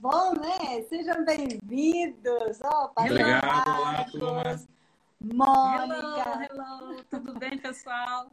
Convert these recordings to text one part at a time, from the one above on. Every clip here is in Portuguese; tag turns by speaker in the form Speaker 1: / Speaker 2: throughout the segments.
Speaker 1: bom, né? Sejam bem-vindos.
Speaker 2: Oh, Obrigado, olá, turma.
Speaker 1: Mônica.
Speaker 3: Hello, hello, tudo bem, pessoal?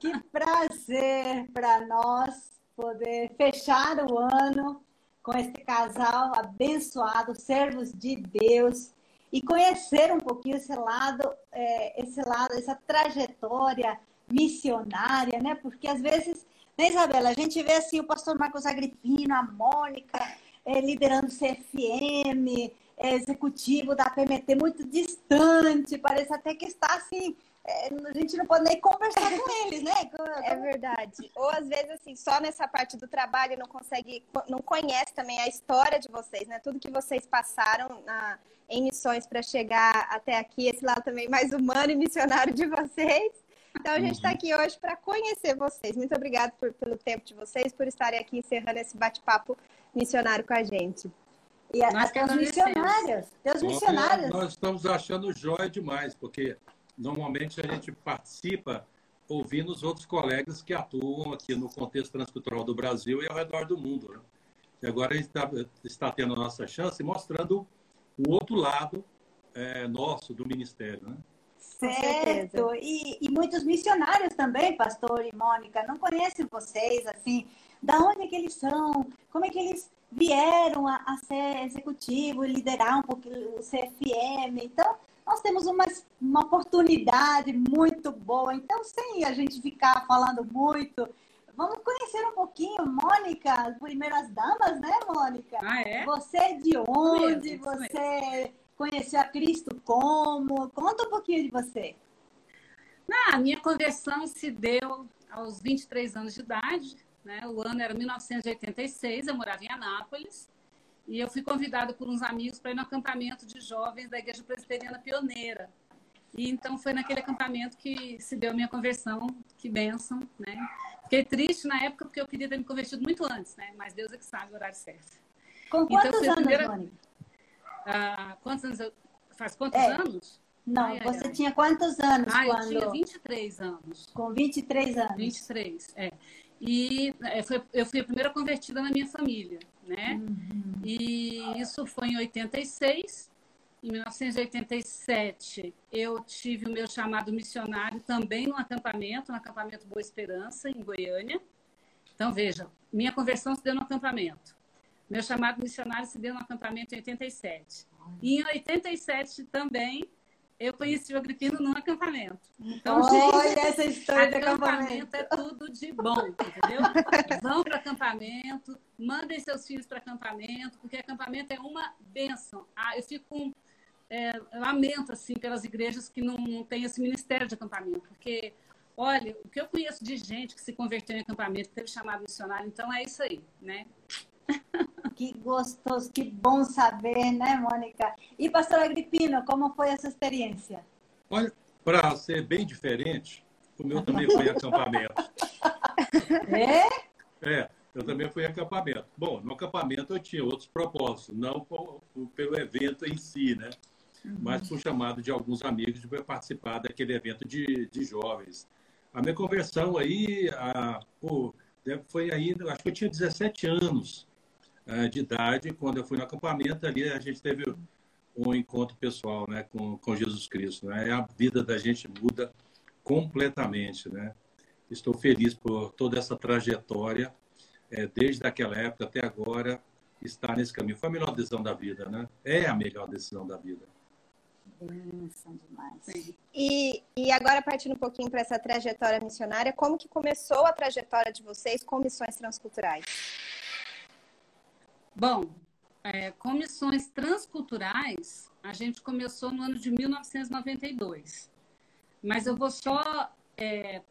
Speaker 1: Que prazer para nós poder fechar o ano com esse casal abençoado, servos de Deus, e conhecer um pouquinho esse lado, é, esse lado, essa trajetória missionária, né? Porque às vezes, né, Isabela, a gente vê assim o pastor Marcos Agripino, a Mônica, é, liderando o CFM, é, executivo da PMT muito distante, parece até que está assim é, a gente não pode nem conversar com eles, né?
Speaker 4: É verdade. Ou às vezes, assim, só nessa parte do trabalho não consegue, não conhece também a história de vocês, né? Tudo que vocês passaram na, em missões para chegar até aqui, esse lado também mais humano e missionário de vocês. Então a gente está uhum. aqui hoje para conhecer vocês. Muito obrigada pelo tempo de vocês, por estarem aqui encerrando esse bate-papo missionário com a gente.
Speaker 1: E até os missionários. Deus missionários.
Speaker 2: Nós estamos achando jóia demais, porque normalmente a gente participa ouvindo os outros colegas que atuam aqui no contexto transcultural do Brasil e ao redor do mundo. Né? E agora a gente está, está tendo a nossa chance mostrando o outro lado é, nosso do ministério. Né?
Speaker 1: Certo. E, e, muitos missionários também, pastor e Mônica, não conhecem vocês, assim, da onde é que eles são, como é que eles vieram a, a ser executivo, liderar um pouquinho o CFM. Então, nós temos uma, uma oportunidade muito boa. Então, sem a gente ficar falando muito, vamos conhecer um pouquinho, Mônica, as primeiras damas, né, Mônica?
Speaker 3: Ah, é?
Speaker 1: Você é de onde? Mesmo, você conheceu a Cristo como? Conta um pouquinho de você.
Speaker 3: Ah, a minha conversão se deu aos 23 anos de idade. Né? O ano era 1986, eu morava em Anápolis. E eu fui convidada por uns amigos para ir no acampamento de jovens da Igreja Presbiteriana Pioneira. E então foi naquele acampamento que se deu a minha conversão, que bênção, né? Fiquei triste na época porque eu queria ter me convertido muito antes, né? Mas Deus é que sabe o horário certo.
Speaker 1: Com então, quantos então, anos, primeira...
Speaker 3: ah, quantos anos eu... Faz quantos é. anos?
Speaker 1: Não, ai, você ai, tinha quantos anos
Speaker 3: ah,
Speaker 1: quando...
Speaker 3: eu tinha 23 anos.
Speaker 1: Com 23 anos.
Speaker 3: 23, é. E é, foi, eu fui a primeira convertida na minha família, né? Uhum. E isso foi em 86. Em 1987, eu tive o meu chamado missionário também no acampamento, no acampamento Boa Esperança, em Goiânia. Então, veja, minha conversão se deu no acampamento. Meu chamado missionário se deu no acampamento em 87. E em 87 também eu conheci o Agripino num acampamento.
Speaker 1: Então, Olha gente, essa história de
Speaker 3: acampamento. é tudo de bom, entendeu? Vão para acampamento, mandem seus filhos para acampamento, porque acampamento é uma benção. Ah, eu fico com é, lamento assim pelas igrejas que não, não têm esse ministério de acampamento, porque olha, o que eu conheço de gente que se converteu em acampamento, teve chamado missionário, então é isso aí, né?
Speaker 1: Que gostoso, que bom saber, né, Mônica? E, pastor Agripino, como foi essa experiência?
Speaker 2: Olha, para ser bem diferente, o meu também foi acampamento.
Speaker 1: É?
Speaker 2: É, eu também fui acampamento. Bom, no acampamento eu tinha outros propósitos, não pelo evento em si, né? Uhum. Mas por chamado de alguns amigos de participar daquele evento de, de jovens. A minha conversão aí, a, pô, foi ainda, acho que eu tinha 17 anos. Eh, de idade, quando eu fui no acampamento, ali a gente teve um encontro pessoal né, com, com Jesus Cristo. Né? A vida da gente muda completamente. Né? Estou feliz por toda essa trajetória, é, desde aquela época até agora, estar nesse caminho. Foi a melhor decisão da vida, né? É a melhor decisão da vida.
Speaker 4: E, e agora, partindo um pouquinho para essa trajetória missionária, como que começou a trajetória de vocês com missões transculturais?
Speaker 3: Bom, é, comissões transculturais, a gente começou no ano de 1992. Mas eu vou só é,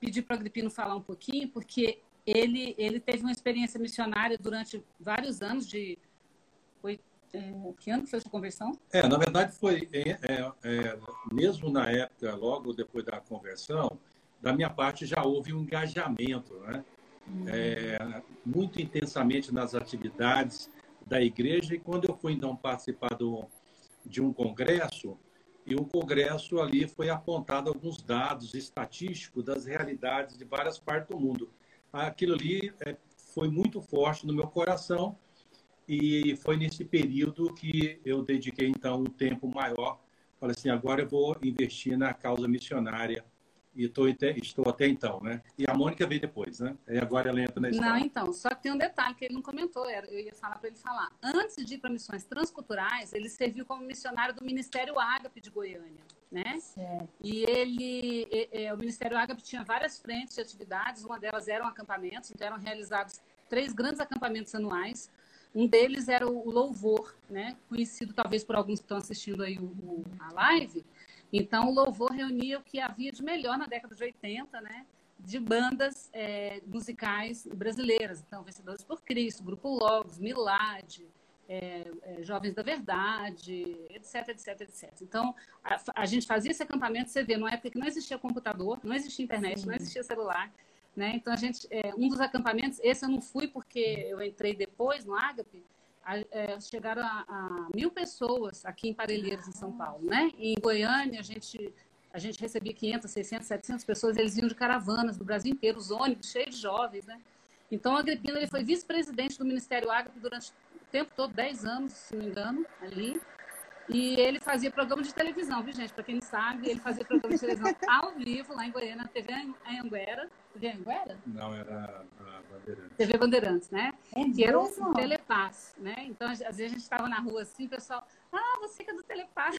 Speaker 3: pedir para o Agripino falar um pouquinho, porque ele, ele teve uma experiência missionária durante vários anos de... Foi, é, que ano foi a sua conversão?
Speaker 2: É, na verdade foi, é, é, é, mesmo na época, logo depois da conversão, da minha parte já houve um engajamento, né? É, muito intensamente nas atividades da igreja. E quando eu fui, então, participar do, de um congresso, e o congresso ali foi apontado alguns dados estatísticos das realidades de várias partes do mundo. Aquilo ali é, foi muito forte no meu coração E foi nesse período que eu dediquei, então, um tempo maior. Falei assim, agora eu vou investir na causa missionária e tô, estou até então, né? E a Mônica veio depois, né? E agora ela entra na história.
Speaker 3: Não, então, só que tem um detalhe que ele não comentou, eu ia falar para ele falar. Antes de ir para missões transculturais, ele serviu como missionário do Ministério Ágape de Goiânia, né? Certo. E ele, o Ministério Ágape tinha várias frentes de atividades, uma delas eram acampamentos, então eram realizados três grandes acampamentos anuais. Um deles era o Louvor, né? Conhecido talvez por alguns que estão assistindo aí o, o, a live, então, o louvor reunia o que havia de melhor na década de 80, né? De bandas é, musicais brasileiras. Então, Vencedores por Cristo, Grupo Logos, Milad, é, é, Jovens da Verdade, etc, etc, etc. Então, a, a, gente fazia esse acampamento, você vê, numa época que não existia computador, não existia internet, não existia celular. Né? Então, a gente, é, um dos acampamentos, esse eu não fui porque eu entrei depois no Ágape, é, chegaram a, a, mil pessoas aqui em Parelheiros, em São Paulo, né? E em Goiânia, a gente, a gente recebia 500, 600, 700 pessoas, eles iam de caravanas do Brasil inteiro, os ônibus cheios de jovens, né? Então, Agripino ele foi vice-presidente do Ministério Agro durante o tempo todo, 10 anos, se não me engano, ali. E ele fazia programa de televisão, viu, gente? Para quem não sabe, ele fazia programa de televisão ao vivo, lá em Goiânia, na TV Anguera.
Speaker 2: Não, era a Bandeirantes.
Speaker 3: TV Bandeirantes, né? É que era o Telepass, né? Então, às vezes a gente estava na rua assim, o pessoal, ah, você que é do Telepass.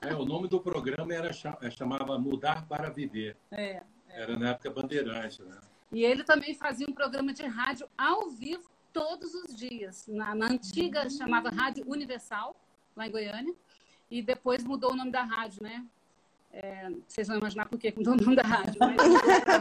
Speaker 2: É, o nome do programa era, é, chamava Mudar para Viver. É, é. Era na época Bandeirantes, né?
Speaker 3: E ele também fazia um programa de rádio ao vivo todos os dias. Na, na antiga uhum. chamava Rádio Universal, lá em Goiânia. E depois mudou o nome da rádio, né? É, vocês vão imaginar por que mudou o nome da rádio, mas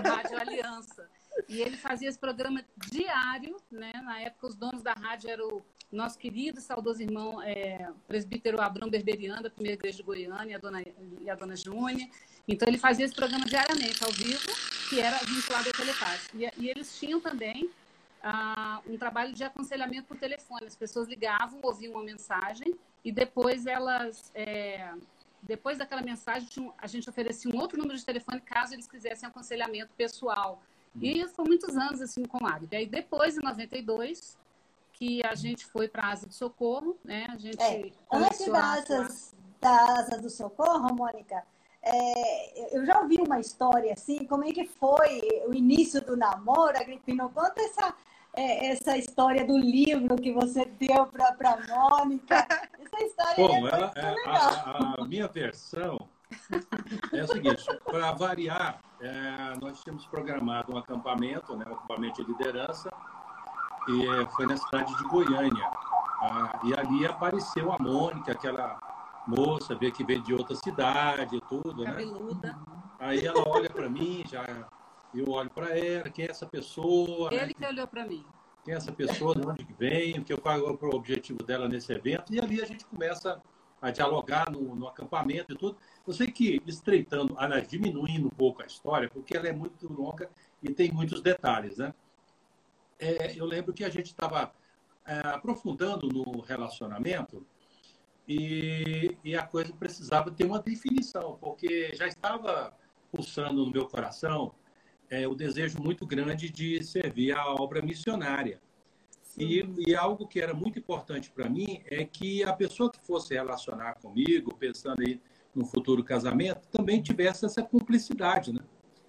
Speaker 3: Rádio Aliança. E ele fazia esse programa diário, né? Na época, os donos da rádio eram o nosso querido saudoso irmão é, presbítero Abrão Berberiano, da primeira igreja de Goiânia, e a dona, e a dona Júnia. Então, ele fazia esse programa diariamente, ao vivo, que era vinculado ao telepático. E, e eles tinham também ah, um trabalho de aconselhamento por telefone. As pessoas ligavam, ouviam uma mensagem e depois elas, é, depois daquela mensagem, a gente oferecia um outro número de telefone caso eles quisessem aconselhamento pessoal. E uhum. foi muitos anos assim com o Águia. Aí depois, em 92, que a gente foi para a Asa do Socorro, né? A gente
Speaker 1: é, antes da Asa, da Asa do Socorro, Mônica, é, eu já ouvi uma história assim, como é que foi o início do namoro, Agripino? Conta essa, é, essa história do livro que você deu para a Mônica. Essa história Bom, é muito ela, é, legal.
Speaker 2: A, a, minha versão é o seguinte, para variar, é, nós tínhamos programado um acampamento, né, um acampamento de liderança, e foi na cidade de Goiânia. Ah, e ali apareceu a Mônica, aquela moça, vê que veio de outra cidade e tudo, né?
Speaker 3: Cabeluda.
Speaker 2: Aí ela olha para mim, já eu olho para ela, quem é essa pessoa?
Speaker 3: Ele né? que olhou para mim.
Speaker 2: Quem é essa pessoa, de onde vem, o que eu pago para o objetivo dela nesse evento. E ali a gente começa a dialogar no, no, acampamento e tudo. Eu sei que estreitando, aliás, diminuindo um pouco a história, porque ela é muito longa e tem muitos detalhes, né? É, eu lembro que a gente estava é, aprofundando no relacionamento e, e, a coisa precisava ter uma definição, porque já estava pulsando no meu coração é, o desejo muito grande de servir a obra missionária. E, e, algo que era muito importante para mim é que a pessoa que fosse relacionar comigo, pensando aí no futuro casamento, também tivesse essa cumplicidade, né?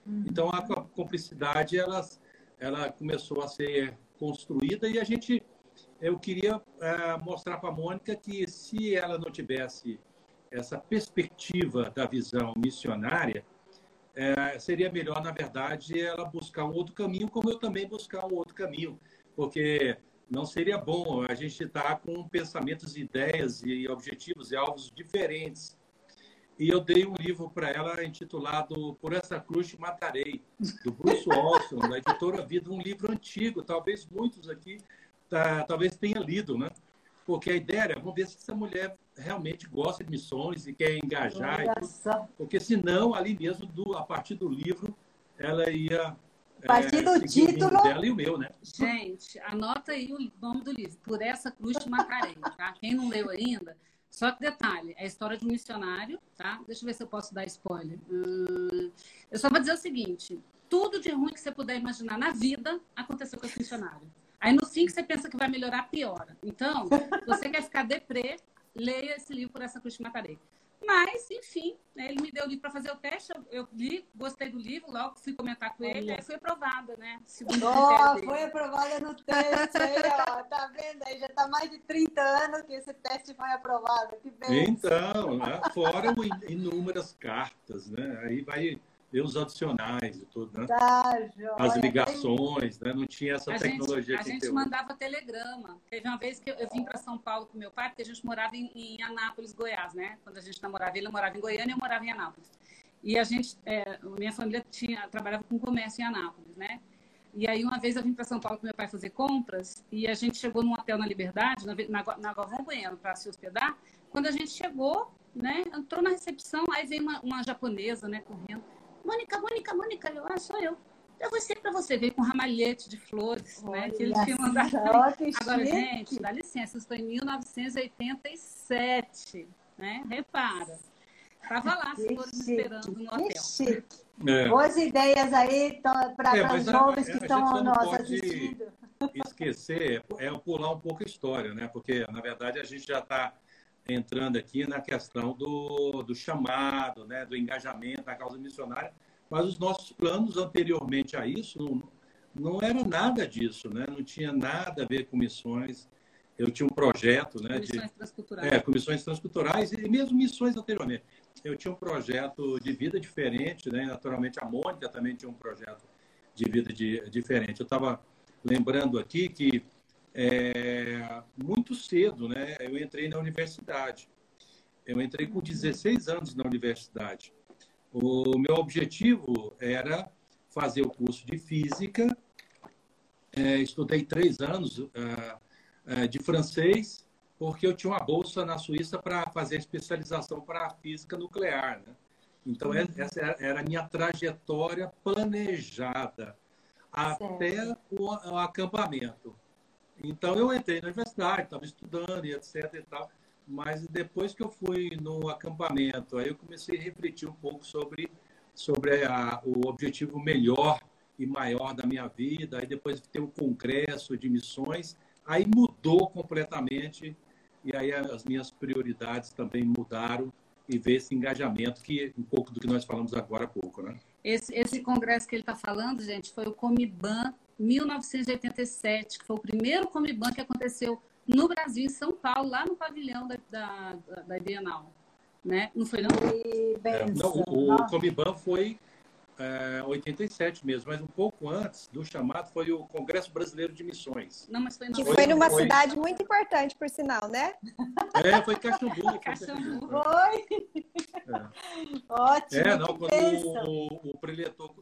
Speaker 2: Uhum. Então a cumplicidade ela, ela começou a ser construída e a gente eu queria é, mostrar para a Mônica que se ela não tivesse essa perspectiva da visão missionária, é, seria melhor, na verdade, ela buscar um outro caminho, como eu também buscar um outro caminho, porque não seria bom a gente estar tá com pensamentos, ideias e objetivos e alvos diferentes. E eu dei um livro para ela intitulado Por essa cruz te matarei, do Bruce Olson, da editora Vida, um livro antigo, talvez muitos aqui tá, talvez tenha lido, né? Porque a ideia era, vamos ver se essa mulher realmente gosta de missões e quer engajar. E porque senão, ali mesmo, do, a partir do livro, ela ia
Speaker 1: a partir do é, título.
Speaker 2: dela e o meu, né?
Speaker 3: Gente, anota aí o nome do livro, Por essa cruz te matarei, tá? Quem não leu ainda, só que detalhe, é a história de um missionário, tá? Deixa eu ver se eu posso dar spoiler. Hum, eu só vou dizer o seguinte: tudo de ruim que você puder imaginar na vida aconteceu com esse missionário. Aí no fim que você pensa que vai melhorar, piora. Então, você quer ficar deprê, leia esse livro por essa cruz que matarei. Mas, enfim, né, ele me deu o livro para fazer o teste, eu, eu, li, gostei do livro, logo fui comentar com ele, aí fui aprovada, né?
Speaker 1: Segundo oh, foi aprovada no teste, aí, ó, tá vendo? Aí já tá mais de 30 anos que esse teste foi aprovado, que bem.
Speaker 2: Então, né? fora inúmeras cartas, né? Aí vai ver os adicionais e tudo, né? Tá, As ligações, né? Não tinha essa
Speaker 3: a
Speaker 2: tecnologia
Speaker 3: gente, A gente mandava telegrama. Teve uma vez que eu, vim para São Paulo com meu pai, porque a gente morava em, em, Anápolis, Goiás, né? Quando a gente namorava, ele morava em Goiânia e eu morava em Anápolis. E a gente, é, minha família tinha, trabalhava com comércio em Anápolis, né? E aí, uma vez eu vim para São Paulo com meu pai fazer compras e a gente chegou num hotel na Liberdade, na, na, na Galvão Bueno, para se hospedar. Quando a gente chegou, né, entrou na recepção, aí veio uma, uma japonesa, né, correndo. Mônica, Mônica, Mônica, eu, ah, sou eu. Pra você, para você, veio com um ramalhete de flores, Olha né? Que ele tinha mandado. Agora, gente, dá licença, isso foi em 1987, né? Repara. Tava lá, as flores esperando no hotel.
Speaker 1: É. Boas ideias aí para é, os jovens que estão nos assistindo.
Speaker 2: Esquecer é, é pular um pouco a história, né? Porque, na verdade, a gente já está entrando aqui na questão do, do chamado, né, do engajamento da causa missionária, mas os nossos planos anteriormente a isso não, não era nada disso, né? não tinha nada a ver com missões. Eu tinha um projeto né,
Speaker 3: comissões
Speaker 2: de
Speaker 3: transculturais.
Speaker 2: É, comissões transculturais e mesmo missões anteriormente. Eu tinha um projeto de vida diferente, né? naturalmente a Mônica também tinha um projeto de vida de, diferente. Eu estava lembrando aqui que é, muito cedo, né? Eu entrei na universidade. Eu entrei com 16 anos na universidade. O meu objetivo era fazer o curso de física. É, estudei três anos uh, uh, de francês, porque eu tinha uma bolsa na Suíça para fazer especialização para física nuclear. Né? Então, uhum. essa era a minha trajetória planejada certo. até o, o acampamento. Então eu entrei na universidade, estava estudando e etc e tal, mas depois que eu fui no acampamento, aí eu comecei a refletir um pouco sobre sobre a, o objetivo melhor e maior da minha vida, aí depois de ter o congresso de missões, aí mudou completamente e aí as minhas prioridades também mudaram e ver esse engajamento que um pouco do que nós falamos agora há pouco, né?
Speaker 3: Esse, esse congresso que ele está falando, gente, foi o Comiban 1987, que foi o primeiro Comiban que aconteceu no Brasil, em São Paulo, lá no pavilhão da, da, da Bienal. Né? Não foi, não?
Speaker 2: É, não o, o Comiban foi é, 87 mesmo, mas um pouco antes do chamado foi o Congresso Brasileiro de Missões.
Speaker 4: Não, mas foi, que foi numa foi... cidade muito importante, por sinal, né?
Speaker 2: É, foi Caxambu.
Speaker 1: Caxambu. Foi. É. Ótimo.
Speaker 2: É, não, quando o, o preletor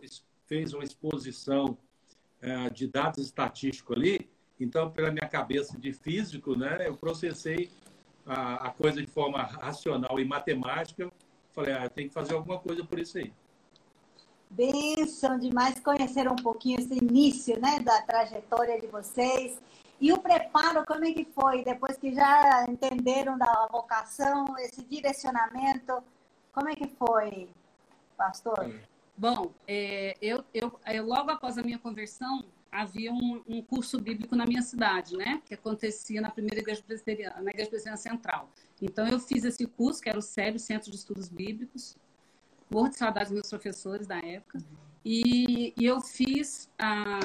Speaker 2: fez uma exposição é, de dados estatísticos ali. Então, pela minha cabeça de físico, né, eu processei a, a coisa de forma racional e matemática. Falei, ah, tem que fazer alguma coisa por isso aí.
Speaker 1: Benção demais conhecer um pouquinho esse início, né, da trajetória de vocês. E o preparo, como é que foi? Depois que já entenderam da vocação, esse direcionamento, como é que foi, pastor? É.
Speaker 3: Bom, é, eu, eu, eu, logo após a minha conversão, havia um, um, curso bíblico na minha cidade, né? Que acontecia na primeira igreja presbiteriana, na igreja presbiteriana central. Então, eu fiz esse curso, que era o SEB, Centro de Estudos Bíblicos. Morro de saudade dos meus professores da época. E, e eu fiz a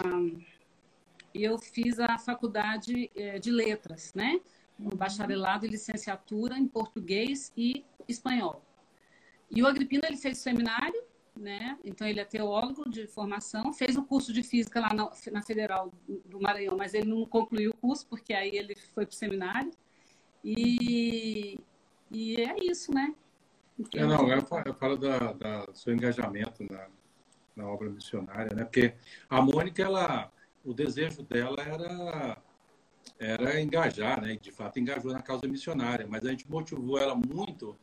Speaker 3: eu fiz a faculdade é, de letras, né? Um bacharelado e licenciatura em português e espanhol. E o Agripino ele fez seminário né? Então ele é teólogo de formação, fez o curso de física lá na, na Federal do Maranhão, mas ele não concluiu o curso porque aí ele foi para o seminário. E, e é isso, né?
Speaker 2: É, não, eu falo, eu falo da, da, do seu engajamento na, na obra missionária, né? Porque a Mônica, ela, o desejo dela era era engajar, né? De fato, engajou na causa missionária, mas a gente motivou ela muito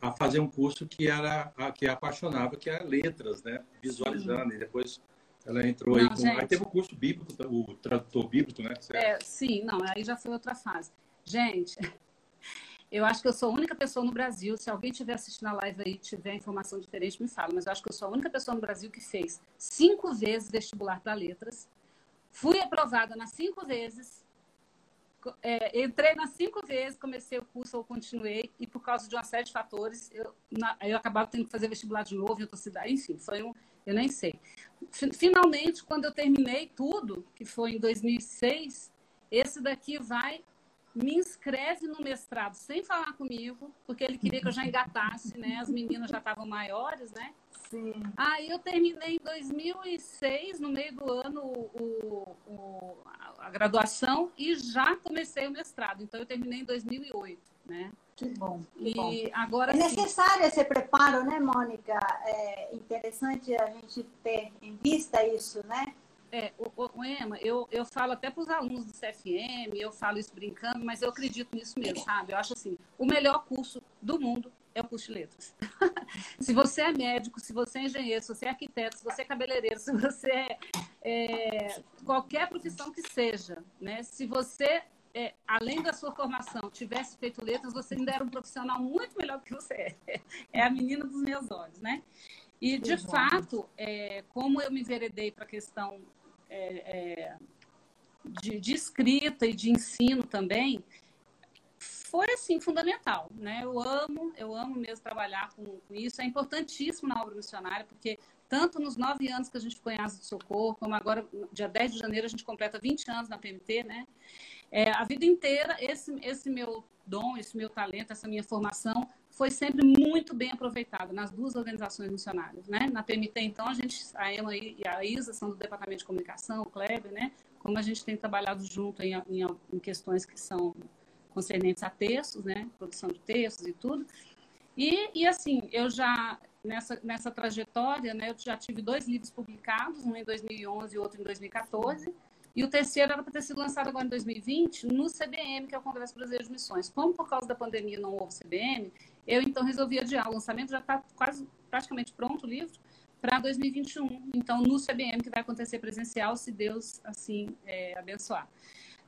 Speaker 2: a fazer um curso que era a, que apaixonava, que era letras, né? Visualizando. Sim. E depois ela entrou não, aí com. Gente... Aí teve o curso bíblico, o tradutor bíblico, né?
Speaker 3: É, sim, não, aí já foi outra fase. Gente, eu acho que eu sou a única pessoa no Brasil, se alguém estiver assistindo a live aí tiver informação diferente, me fala, mas eu acho que eu sou a única pessoa no Brasil que fez cinco vezes vestibular para letras, Fui aprovada nas cinco vezes, é, entrei nas cinco vezes, comecei o curso ou continuei, e por causa de uma série de fatores, eu, na, eu acabava tendo que fazer vestibular de novo em outra cidade, enfim, foi um, eu nem sei. Finalmente, quando eu terminei tudo, que foi em 2006, esse daqui vai, me inscreve no mestrado sem falar comigo, porque ele queria que eu já engatasse, né? As meninas já estavam maiores, né? Sim. Aí eu terminei em 2006, no meio do ano, o, o, a graduação e já comecei o mestrado. Então eu terminei em 2008, né?
Speaker 1: Que bom. Que
Speaker 3: e
Speaker 1: bom.
Speaker 3: agora
Speaker 1: é necessário esse preparo, né, Mônica? É interessante a gente ter em vista isso, né?
Speaker 3: É, o, o Emma, eu, eu falo até para os alunos do CFM, eu falo isso brincando, mas eu acredito nisso mesmo, sabe? Eu acho assim, o melhor curso do mundo é o curso de letras. se você é médico, se você é engenheiro, se você é arquiteto, se você é cabeleireiro, se você é, é qualquer profissão que seja, né? Se você, é, além da sua formação, tivesse feito letras, você ainda era um profissional muito melhor do que você é. É a menina dos meus olhos, né? E, de fato, é, como eu me enveredei para a questão é, é, de, de escrita e de ensino também, foi assim fundamental, né? Eu amo, eu amo mesmo trabalhar com, com, isso. É importantíssimo na obra missionária, porque tanto nos nove anos que a gente ficou em Asa de Socorro, como agora, dia 10 de janeiro, a gente completa 20 anos na PMT, né? É, a vida inteira, esse, esse meu dom, esse meu talento, essa minha formação foi sempre muito bem aproveitado nas duas organizações missionárias, né? Na PMT, então, a gente, a Emma e a Isa são do Departamento de Comunicação, o Kleber, né? Como a gente tem trabalhado junto em, em, em questões que são concernentes a textos, né? Produção de textos e tudo. E, e assim, eu já, nessa, nessa trajetória, né? Eu já tive dois livros publicados, um em 2011 e outro em 2014. E o terceiro era para ter sido lançado agora em 2020 no CBM, que é o Congresso Brasileiro de Missões. Como por causa da pandemia não houve CBM, eu então resolvi adiar. O lançamento já está quase praticamente pronto o livro para 2021. Então, no CBM, que vai acontecer presencial, se Deus assim é, abençoar.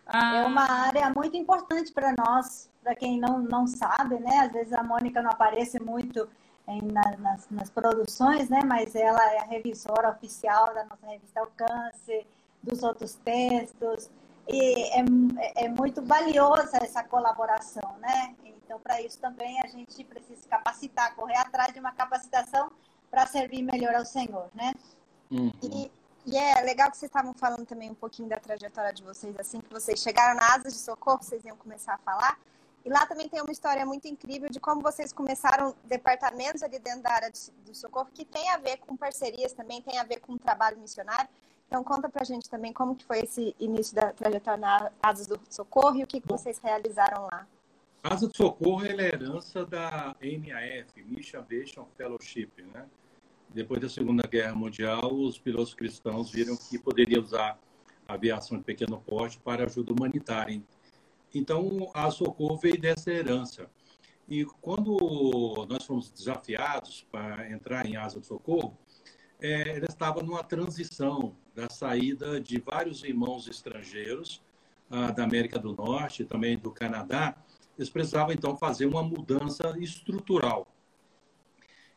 Speaker 1: Ah. É uma área muito importante para nós, para quem não, não sabe, né? Às vezes a Mônica não aparece muito em, na, nas, nas, produções, né? Mas ela é a revisora oficial da nossa revista Alcance, dos outros textos. E é, é muito valiosa essa colaboração, né? Então, para isso também a gente precisa se capacitar, correr atrás de uma capacitação para servir melhor ao Senhor, né?
Speaker 4: Uhum. E, e é legal que vocês estavam falando também um pouquinho da trajetória de vocês, assim que vocês chegaram na Asas de Socorro, vocês iam começar a falar. E lá também tem uma história muito incrível de como vocês começaram departamentos ali dentro da área do socorro, que tem a ver com parcerias também, tem a ver com trabalho missionário. Então conta pra gente também como que foi esse início da trajetória na Asas do Socorro e o que, que vocês realizaram lá.
Speaker 2: Asa do Socorro é herança da MAF, Mission Aviation Fellowship, né? depois da Segunda Guerra Mundial, os pilotos cristãos viram que poderia usar a aviação de pequeno porte para ajuda humanitária. Então, a Socorro veio dessa herança. E quando nós fomos desafiados para entrar em Asa do Socorro, é, ela estava numa transição da saída de vários irmãos estrangeiros ah, da América do Norte, também do Canadá. Eles precisavam, então, fazer uma mudança estrutural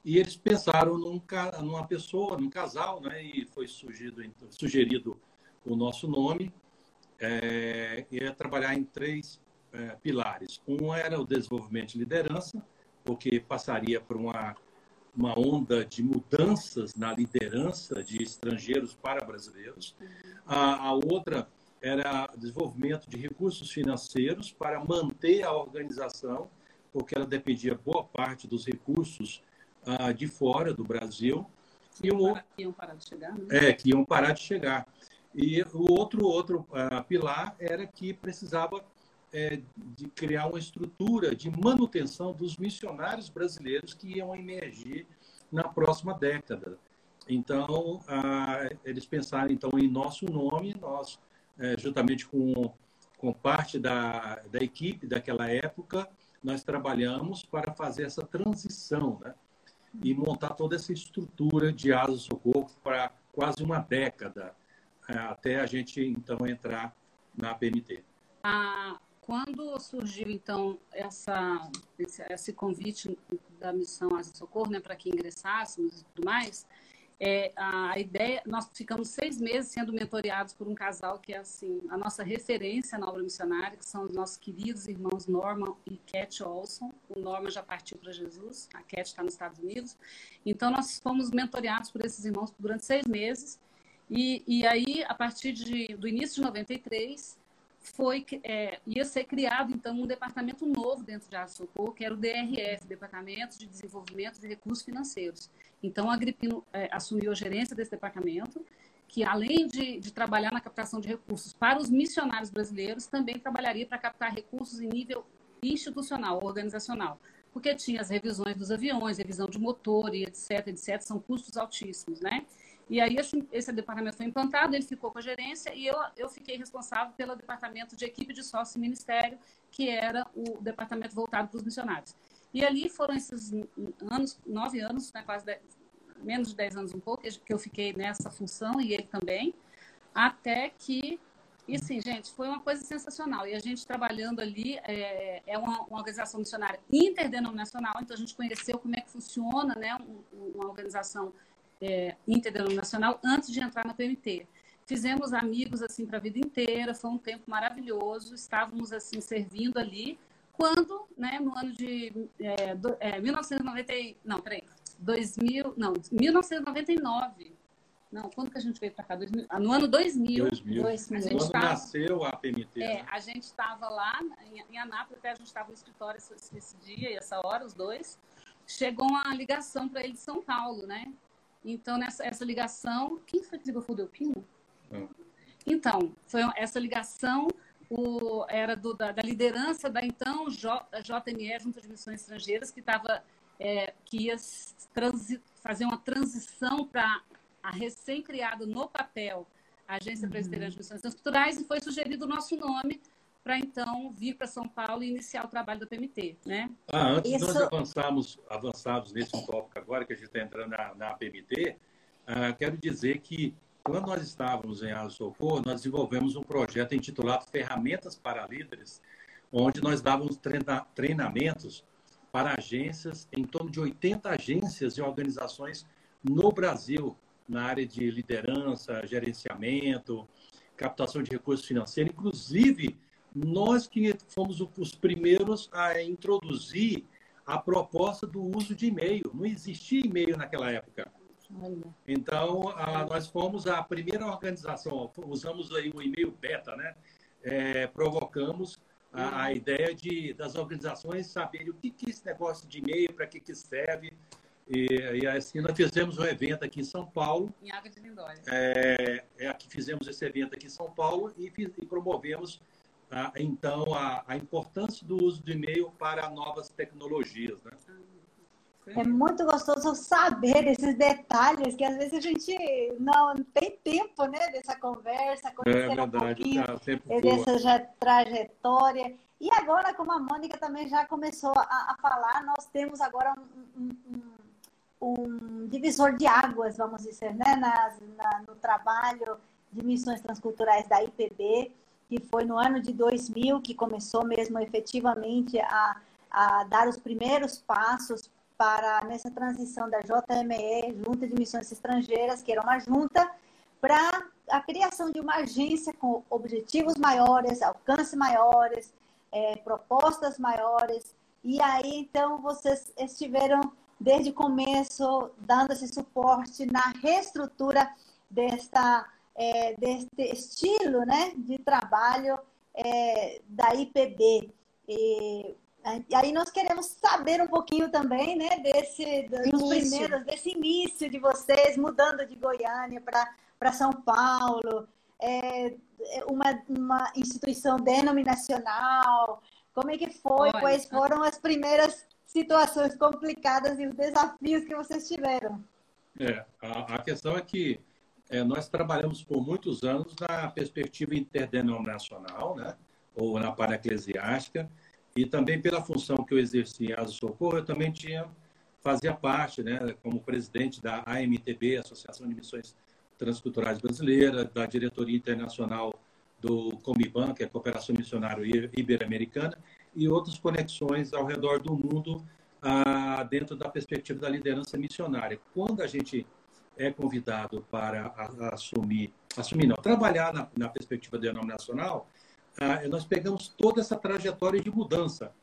Speaker 2: e eles pensaram num, numa pessoa, num casal, né? E foi surgido, sugerido o nosso nome. É, ia trabalhar em três é, pilares. Um era o desenvolvimento de liderança, porque passaria por uma, uma onda de mudanças na liderança de estrangeiros para brasileiros. A, a outra era desenvolvimento de recursos financeiros para manter a organização, porque ela dependia boa parte dos recursos uh, de fora do Brasil.
Speaker 3: Que, iam, iam parar de chegar, né?
Speaker 2: É, que iam parar de chegar. E o outro, outro uh, pilar era que precisava é, de criar uma estrutura de manutenção dos missionários brasileiros que iam emergir na próxima década. Então, uh, eles pensaram então em nosso nome, nós, é, juntamente com, com parte da, da equipe daquela época, nós trabalhamos para fazer essa transição, né? e montar toda essa estrutura de asa socorro para quase uma década, é, até a gente então entrar na PMT.
Speaker 3: Ah, quando surgiu então essa, esse, esse convite da missão Asa Socorro, né, para que ingressássemos e tudo mais, é, a ideia, nós ficamos seis meses sendo mentoreados por um casal que é assim a nossa referência na obra missionária, que são os nossos queridos irmãos Norman e Cat Olson. O Norman já partiu para Jesus, a Cat está nos Estados Unidos. Então nós fomos mentoreados por esses irmãos durante seis meses. E, e aí, a partir de, do início de 93, foi é, ia ser criado então um departamento novo dentro de Socorro, que era o DRF, Departamento de Desenvolvimento de Recursos Financeiros. Então, Agripino é, assumiu a gerência desse departamento, que além de, de, trabalhar na captação de recursos para os missionários brasileiros, também trabalharia para captar recursos em nível institucional, organizacional, porque tinha as revisões dos aviões, revisão de motor e etc, etc, são custos altíssimos, né? E aí esse, esse, departamento foi implantado, ele ficou com a gerência e eu, eu fiquei responsável pelo departamento de equipe de sócio e ministério, que era o departamento voltado para os missionários. E ali foram esses anos, nove anos, né, quase dez, menos de dez anos um pouco, que eu fiquei nessa função e ele também, até que, e assim, gente, foi uma coisa sensacional. E a gente trabalhando ali, é, é uma, uma, organização missionária interdenominacional, então a gente conheceu como é que funciona né, uma organização é, interdenominacional antes de entrar na PMT. Fizemos amigos assim para a vida inteira, foi um tempo maravilhoso, estávamos assim servindo ali, quando, né, no ano de é, do, é, 1990, não, peraí, 2000, não, 1999, não, quando que a gente veio para cá? 2000, no ano 2000.
Speaker 2: 2000. 2000. A gente quando tava, nasceu a PMT.
Speaker 3: É, né? a gente estava lá em, em Anápolis, até a gente estava no escritório esse, esse, dia e essa hora, os dois. Chegou uma ligação para ele de São Paulo, né? Então, nessa essa ligação. Quem foi que ligou? Foi o Delpino? Então, foi essa ligação o, era do, da, da, liderança da então J, JME, Junta de Missões Estrangeiras, que, tava, é, que ia transi, fazer uma transição para a recém-criada no papel Agência uhum. Presbiteriana de Missões Culturais, e foi sugerido o nosso nome para então vir para São Paulo e iniciar o trabalho da PMT, né?
Speaker 2: Ah, antes Isso... de nós avançarmos, avançarmos nesse tópico agora, que a gente está entrando na, na PMT, ah, quero dizer que quando nós estávamos em Socorro, nós desenvolvemos um projeto intitulado Ferramentas para Líderes, onde nós dávamos treina, treinamentos para agências, em torno de 80 agências e organizações no Brasil, na área de liderança, gerenciamento, captação de recursos financeiros, inclusive nós que fomos os primeiros a introduzir a proposta do uso de e-mail. Não existia e-mail naquela época. Então, a, nós fomos a primeira organização, usamos aí o e-mail beta, né? É, provocamos a, a, ideia de, das organizações saberem o que, que é esse negócio de e-mail, para que, que serve. E, e, assim, nós fizemos um evento aqui em São Paulo.
Speaker 3: Em Água de Lindóia.
Speaker 2: É, é, aqui fizemos esse evento aqui em São Paulo e, e promovemos então, a, a, importância do uso do e-mail para novas tecnologias. Né?
Speaker 1: É muito gostoso saber esses detalhes que às vezes a gente não tem tempo né, dessa conversa, conhecer é verdade, um pouquinho tá dessa trajetória. E agora, como a Mônica também já começou a, a falar, nós temos agora um, um, um, divisor de águas, vamos dizer, né, na, no trabalho de missões transculturais da IPB que foi no ano de 2000 que começou mesmo efetivamente a, a dar os primeiros passos para nessa transição da JME, Junta de Missões Estrangeiras, que era uma junta para a criação de uma agência com objetivos maiores, alcance maiores, é, propostas maiores. E aí, então, vocês estiveram desde o começo dando esse suporte na reestrutura desta é, desse estilo né, de trabalho é, da IPB. E, e, aí nós queremos saber um pouquinho também né, desse, dos primeiros, desse início de vocês mudando de Goiânia para São Paulo, é, uma, uma instituição denominacional. Como é que foi? Olha, Quais foram as primeiras situações complicadas e os desafios que vocês tiveram?
Speaker 2: É, a, a questão é que é, nós trabalhamos por muitos anos na perspectiva interdenominacional, né? ou na para-eclesiástica, e também pela função que eu exerci em Asa Socorro, eu também tinha, fazia parte, né, como presidente da AMTB, Associação de Missões Transculturais Brasileira, da diretoria internacional do Comiban, que é a Cooperação Missionária Ibero-Americana, e outras conexões ao redor do mundo ah, dentro da perspectiva da liderança missionária. Quando a gente é convidado para assumir, assumir não, trabalhar na, na perspectiva denominacional, ah, nós pegamos toda essa trajetória de mudança.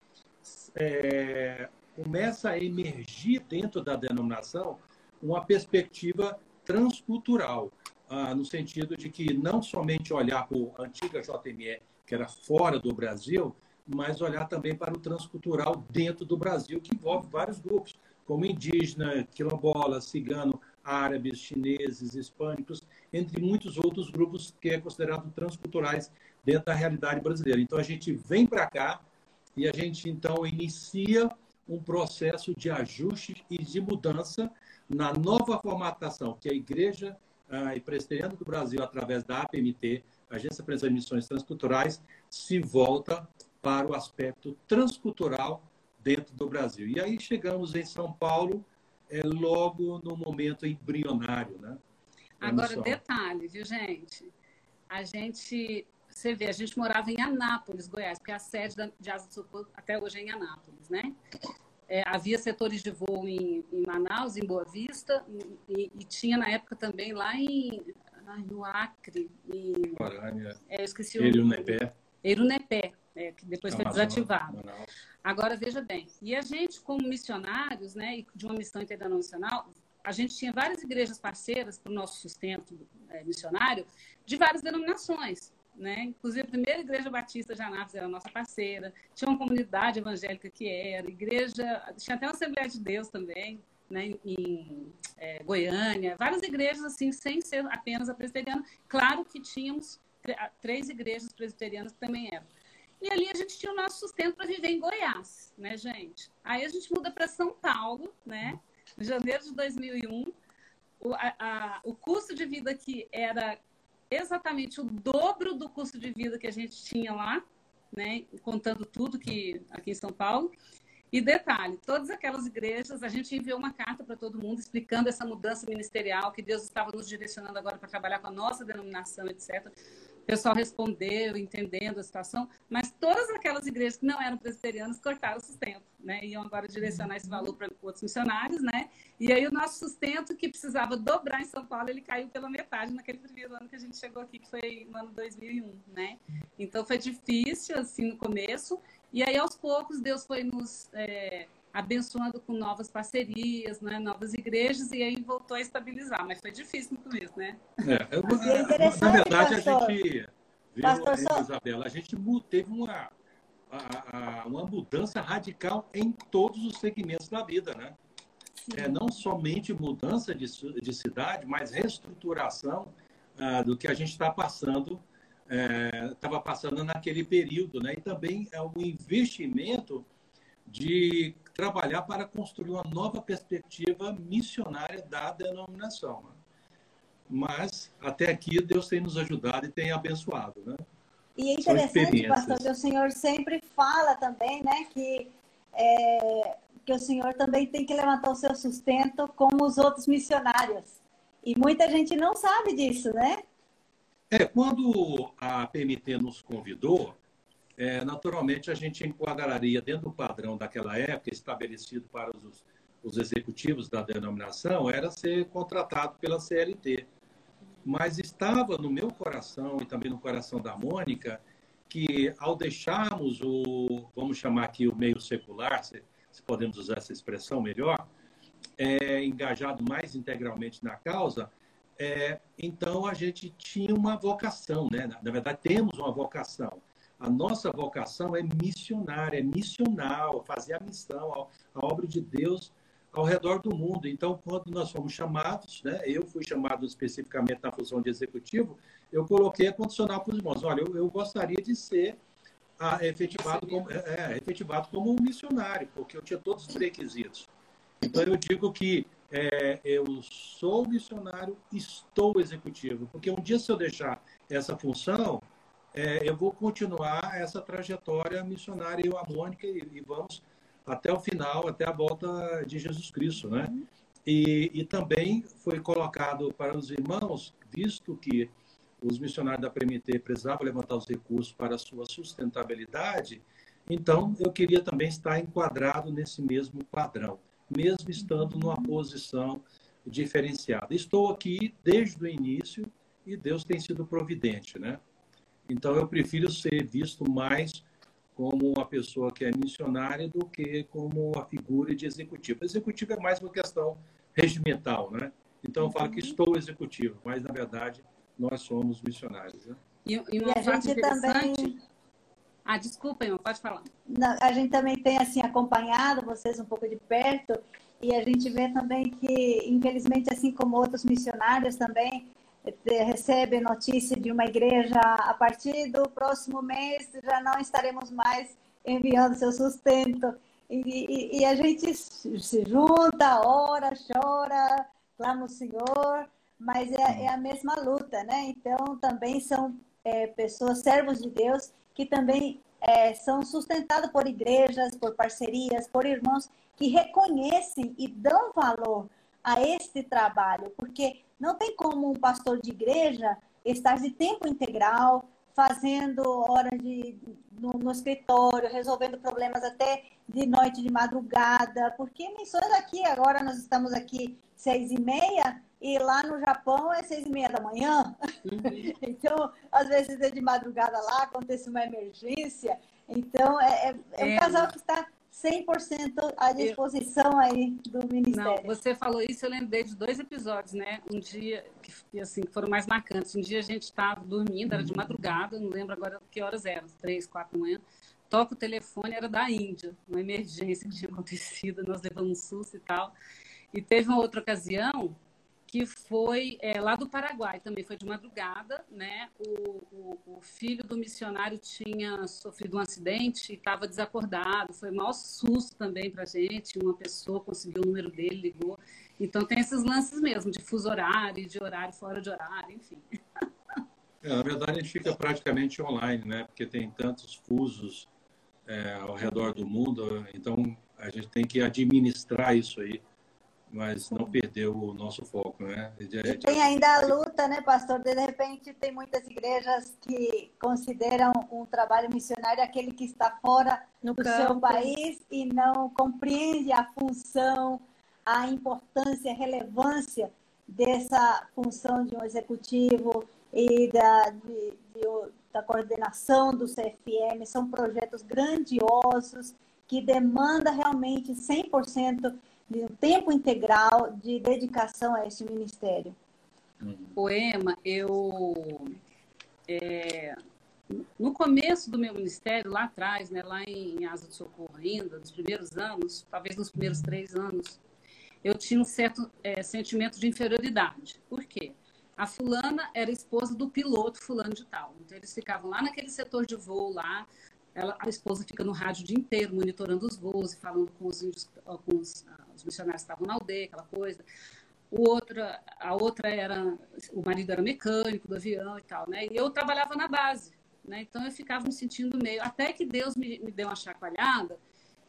Speaker 2: É, começa a emergir dentro da denominação uma perspectiva transcultural, ah, no sentido de que não somente olhar para a antiga JME, que era fora do Brasil, mas olhar também para o transcultural dentro do Brasil, que envolve vários grupos, como indígena, quilombola, cigano, árabes, chineses, hispânicos, entre muitos outros grupos que é considerado transculturais dentro da realidade brasileira. Então a gente vem para cá e a gente então inicia um processo de ajuste e de mudança na nova formatação que a Igreja ah, e Presbiteriana do Brasil, através da APMT, Agência Presa de Missões Transculturais, se volta para o aspecto transcultural dentro do Brasil. E aí chegamos em São Paulo, é, logo no momento embrionário, né?
Speaker 3: Agora, detalhe, viu, gente? A gente, você vê, a gente morava em Anápolis, Goiás, porque a sede da, de Asa do Sul até hoje é em Anápolis, né? É, havia setores de voo em, em, Manaus, em Boa Vista, e, e, tinha na época também lá em ai, no Acre. Em,
Speaker 2: Guarânia.
Speaker 3: É, eu esqueci
Speaker 2: o Erunepé.
Speaker 3: Erunepé, é, que depois foi desativado. Manaus. Agora, veja bem, e a gente, como missionários, né, de uma missão internacional, a gente tinha várias igrejas parceiras para o nosso sustento é, missionário, de várias denominações. Né? Inclusive, a primeira igreja batista de Anápolis era nossa parceira, tinha uma comunidade evangélica que era, igreja, tinha até uma Assembleia de Deus também, né? em é, Goiânia, várias igrejas assim, sem ser apenas a presbiteriana. Claro que tínhamos três igrejas presbiterianas que também eram. E ali a gente tinha o nosso sustento para viver em Goiás, né, gente? Aí a gente muda para São Paulo, né? Em janeiro de 2001. O, a, a, o custo de vida aqui era exatamente o dobro do custo de vida que a gente tinha lá, né? Contando tudo que aqui em São Paulo. E detalhe, todas aquelas igrejas, a gente enviou uma carta para todo mundo explicando essa mudança ministerial, que Deus estava nos direcionando agora para trabalhar com a nossa denominação, etc. O pessoal respondeu, entendendo a situação, mas todas aquelas igrejas que não eram presbiterianas cortaram o sustento, né? Iam agora direcionar esse valor para outros missionários, né? E aí o nosso sustento, que precisava dobrar em São Paulo, ele caiu pela metade naquele primeiro ano que a gente chegou aqui, que foi no ano 2001, né? Então foi difícil, assim, no começo, e aí aos poucos Deus foi nos... É, abençoando com novas parcerias, né, novas igrejas, e aí voltou a estabilizar. Mas foi difícil no começo, né?
Speaker 2: É, eu, é na verdade, pastor. a gente viu, pastor. Isabela, a gente teve uma, a, a, uma mudança radical em todos os segmentos da vida, né? É, não somente mudança de, de cidade, mas reestruturação ah, do que a gente está passando, estava é, passando naquele período, né? E também é um investimento de trabalhar para construir uma nova perspectiva missionária da denominação. Né? Mas, até aqui, Deus tem nos ajudado e tem abençoado. Né?
Speaker 1: E é interessante, pastor, que o senhor sempre fala também, né, que, é, que o senhor também tem que levantar o seu sustento como os outros missionários. E muita gente não sabe disso, né?
Speaker 2: É, quando a PMT nos convidou, é, naturalmente a gente enquadraria dentro do padrão daquela época, estabelecido para os, os executivos da denominação, era ser contratado pela CLT. Mas estava no meu coração e também no coração da Mônica que ao deixarmos o, vamos chamar aqui o meio secular, se, se podemos usar essa expressão melhor, é, engajado mais integralmente na causa, é, então a gente tinha uma vocação, né? Na, na verdade, temos uma vocação a nossa vocação é missionária, é missional, fazer a missão, a obra de Deus ao redor do mundo. Então, quando nós fomos chamados, né, eu fui chamado especificamente na função de executivo, eu coloquei a condicional para os irmãos. Olha, eu, eu gostaria de ser a, ah, efetivado, como, é, é, efetivado como um missionário, porque eu tinha todos os requisitos. Então, eu digo que é, eu sou missionário, estou executivo, porque um dia, se eu deixar essa função, é, eu vou continuar essa trajetória missionária, eu, a Mônica, e, e, vamos até o final, até a volta de Jesus Cristo, né? E, e também foi colocado para os irmãos, visto que os missionários da PMT precisavam levantar os recursos para a sua sustentabilidade, então eu queria também estar enquadrado nesse mesmo padrão, mesmo estando numa posição diferenciada. Estou aqui desde o início e Deus tem sido providente, né? Então eu prefiro ser visto mais como uma pessoa que é missionária do que como a figura de executivo. Executivo é mais uma questão regimental, né? Então eu falo que uhum. estou executivo, mas na verdade nós somos missionários. Né?
Speaker 3: E, e uma e parte interessante. Também... Ah, desculpa, irmão, pode falar.
Speaker 1: Não, a gente também tem assim acompanhado vocês um pouco de perto e a gente vê também que, infelizmente, assim como outros missionários também recebem notícia de uma igreja a partir do próximo mês já não estaremos mais enviando seu sustento. E, e, e a gente se junta, ora, chora, clama o Senhor, mas é, é a mesma luta, né? Então, também são é, pessoas, servos de Deus, que também é, são sustentados por igrejas, por parcerias, por irmãos que reconhecem e dão valor a este trabalho, porque não tem como um pastor de igreja estar de tempo integral, fazendo horas de, no, no, escritório, resolvendo problemas até de noite, de madrugada, porque missões aqui, agora nós estamos aqui seis e meia, e lá no Japão é seis e meia da manhã. Uhum. então, às vezes é de madrugada lá, acontece uma emergência. Então, é, é, é um é. casal que está 100% à disposição aí do Ministério.
Speaker 3: Não, você falou isso, eu lembrei de dois episódios, né? Um dia, que assim, foram mais marcantes. Um dia a gente estava dormindo, era de madrugada, não lembro agora que horas eram, três, quatro da manhã. Toca o telefone, era da Índia, uma emergência que tinha acontecido, nós levamos um susto e tal. E teve uma outra ocasião que foi é, lá do Paraguai, também foi de madrugada, né? O, o, o filho do missionário tinha sofrido um acidente e estava desacordado, foi um maior susto também para gente, uma pessoa conseguiu o número dele, ligou. Então tem esses lances mesmo, de fuso horário, de horário fora de horário, enfim.
Speaker 2: É, na verdade, a gente fica praticamente online, né? Porque tem tantos fusos é, ao redor do mundo, então a gente tem que administrar isso aí mas não perdeu o nosso foco, né?
Speaker 1: E tem ainda a luta, né, pastor? De repente tem muitas igrejas que consideram um trabalho missionário aquele que está fora no do campo. seu país e não compreende a função, a importância, a relevância dessa função de um executivo e da, de, de, da coordenação do CFM. São projetos grandiosos que demandam realmente 100% de um tempo integral de dedicação a esse ministério?
Speaker 3: Poema, eu é, no começo do meu ministério, lá atrás, né, lá em Asa do Socorro ainda, nos primeiros anos, talvez nos primeiros três anos, eu tinha um certo é, sentimento de inferioridade. Por quê? A fulana era esposa do piloto fulano de tal. Então, eles ficavam lá naquele setor de voo lá, ela, a esposa fica no rádio o dia inteiro, monitorando os voos e falando com os, índios, com os, ah, os missionários estavam na aldeia, aquela coisa. O outra, a outra era, o marido era mecânico do avião e tal, né? E eu trabalhava na base, né? Então eu ficava me sentindo meio, até que Deus me, me deu uma chacoalhada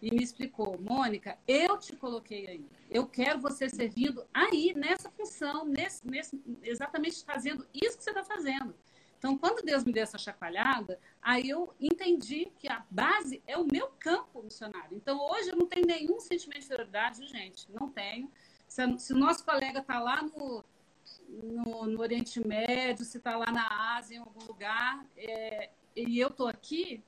Speaker 3: e me explicou, Mônica, eu te coloquei aí. Eu quero você servindo aí, nessa função, nesse, nesse, exatamente fazendo isso que você está fazendo. Então, quando Deus me deu essa chacoalhada, aí eu entendi que a base é o meu campo missionário. Então, hoje eu não tenho nenhum sentimento de inferioridade, gente, não tenho. Se, se o nosso colega está lá no, no, no, Oriente Médio, se está lá na Ásia, em algum lugar, é, e eu estou aqui,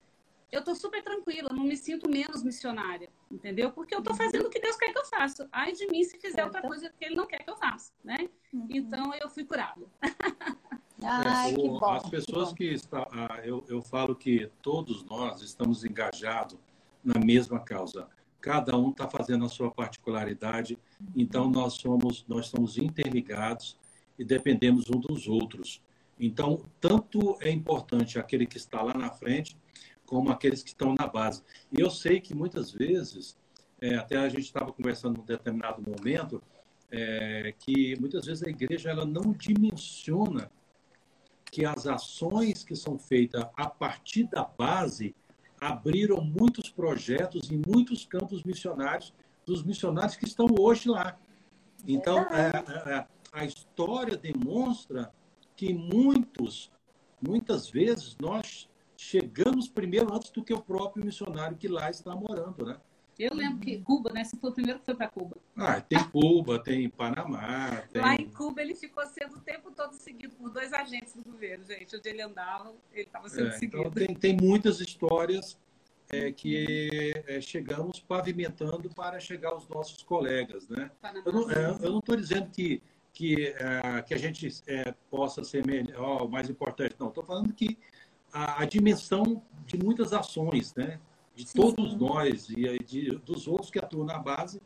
Speaker 3: eu estou super tranquila, não me sinto menos missionária, entendeu? Porque eu estou uhum. fazendo o que Deus quer que eu faça. Ai de mim se fizer outra coisa que Ele não quer que eu faça, né? Uhum. Então, eu fui curada.
Speaker 1: Ai, é, que bom,
Speaker 2: as pessoas que, que está, eu, eu falo que todos nós estamos engajados na mesma causa. Cada um está fazendo a sua particularidade, então nós somos, nós estamos interligados e dependemos um dos outros. Então, tanto é importante aquele que está lá na frente, como aqueles que estão na base. E eu sei que muitas vezes, é, até a gente estava conversando num determinado momento, é, que muitas vezes a igreja ela não dimensiona que as ações que são feitas a partir da base abriram muitos projetos em muitos campos missionários dos missionários que estão hoje lá. Então, é, é, é, a história demonstra que muitos, muitas vezes, nós chegamos primeiro antes do que o próprio missionário que lá está morando, né?
Speaker 3: Eu lembro que Cuba, né? Você foi o primeiro que foi para Cuba.
Speaker 2: Ah, tem Cuba, tem Panamá. Tem...
Speaker 3: Lá em Cuba ele ficou sendo o tempo todo seguido por dois agentes do governo, gente. Onde ele andava, ele estava sendo é,
Speaker 2: seguido. Então tem, tem muitas histórias é, que é, chegamos pavimentando para chegar aos nossos colegas, né? Eu não é, estou dizendo que que, é, que a gente é, possa ser melhor, mais importante, não. Estou falando que a, a, dimensão de muitas ações, né? De todos sim. nós e de, dos outros que atuam na base,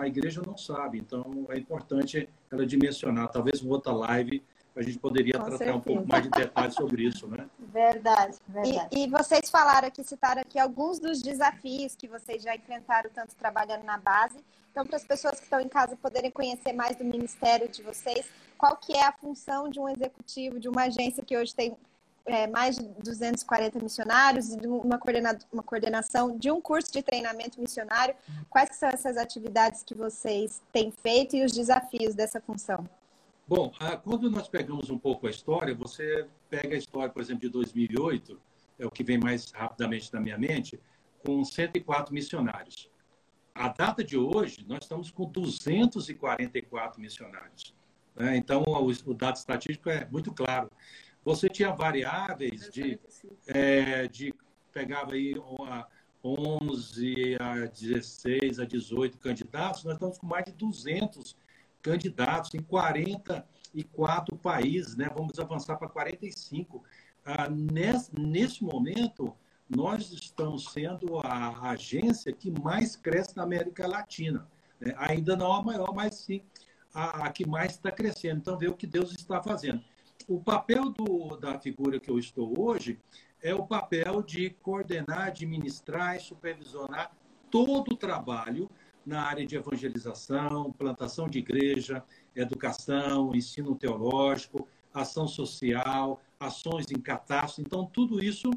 Speaker 2: a igreja não sabe. Então é importante ela dimensionar. Talvez uma outra live a gente poderia Com tratar certeza. um pouco mais de detalhes sobre isso, né?
Speaker 1: Verdade, verdade.
Speaker 4: E, e, vocês falaram aqui, citaram aqui alguns dos desafios que vocês já enfrentaram, tanto trabalhando na base. Então, para as pessoas que estão em casa poderem conhecer mais do ministério de vocês, qual que é a função de um executivo, de uma agência que hoje tem é, mais de 240 missionários e uma, coordena uma coordenação de um curso de treinamento missionário. Quais são essas atividades que vocês têm feito e os desafios dessa função?
Speaker 2: Bom, quando nós pegamos um pouco a história, você pega a história, por exemplo, de 2008, é o que vem mais rapidamente na minha mente, com 104 missionários. A data de hoje, nós estamos com 244 missionários. Né? Então, o, o dado estatístico é muito claro. Você tinha variáveis de, é, de pegava aí uma, 11 a 16 a 18 candidatos, nós estamos com mais de 200 candidatos em 44 países, né? Vamos avançar para 45. Ah, nesse, nesse momento, nós estamos sendo a agência que mais cresce na América Latina. Né? Ainda não a maior, mas sim a, a que mais está crescendo. Então, vê o que Deus está fazendo. O papel do, da figura que eu estou hoje é o papel de coordenar, administrar e supervisionar todo o trabalho na área de evangelização, plantação de igreja, educação, ensino teológico, ação social, ações em catástrofe. Então, tudo isso,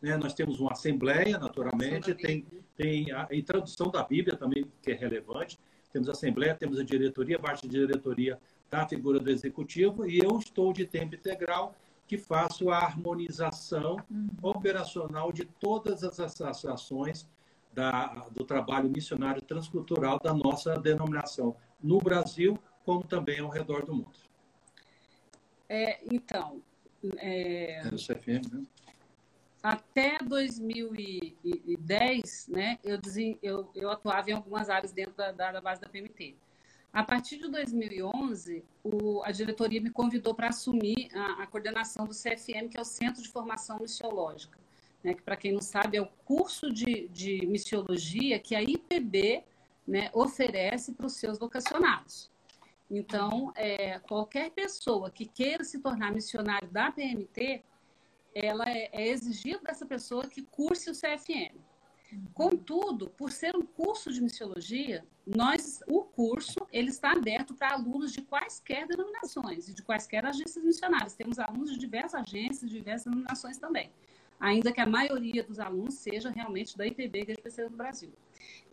Speaker 2: né, nós temos uma assembleia, naturalmente, tem, tem a, a tradução da Bíblia também, que é relevante. Temos a assembleia, temos a diretoria, a parte de diretoria da figura do executivo, e eu estou de tempo integral, que faço a harmonização uhum. operacional de todas as ações da, do trabalho missionário transcultural da nossa denominação no Brasil, como também ao redor do mundo.
Speaker 3: É, então, é,
Speaker 2: é CFM, né?
Speaker 3: até 2010, né, eu, eu, eu, atuava em algumas áreas dentro da, da base da PMT. A partir de 2011, o, a diretoria me convidou para assumir a, a, coordenação do CFM, que é o Centro de Formação Missiológica né, que para quem não sabe é o curso de, de missiologia que a IPB né, oferece para os seus vocacionados. Então, é, qualquer pessoa que queira se tornar missionário da PMT, ela é, é exigido dessa pessoa que curse o CFM. Contudo, por ser um curso de missiologia, nós, o curso ele está aberto para alunos de quaisquer denominações e de quaisquer agências missionárias. Temos alunos de diversas agências, de diversas denominações também ainda que a maioria dos alunos seja realmente da IPB, que é a Especialidade do Brasil.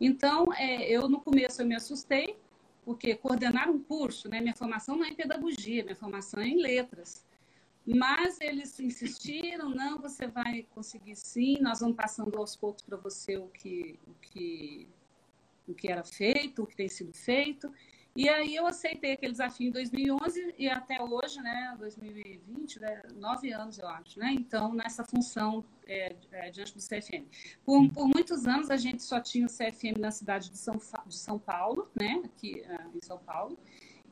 Speaker 3: Então, é, eu no começo eu me assustei, porque coordenar um curso, né, minha formação não é em pedagogia, minha formação é em letras. Mas eles insistiram, não, você vai conseguir sim, nós vamos passando aos poucos para você o que, o, que, o que era feito, o que tem sido feito. E aí eu aceitei aquele desafio em 2011 e até hoje, né, 2020, né, nove anos eu acho, né? Então, nessa função é, é, diante do CFM. Por, por, muitos anos a gente só tinha o CFM na cidade de São, de São Paulo, né, aqui uh, em São Paulo.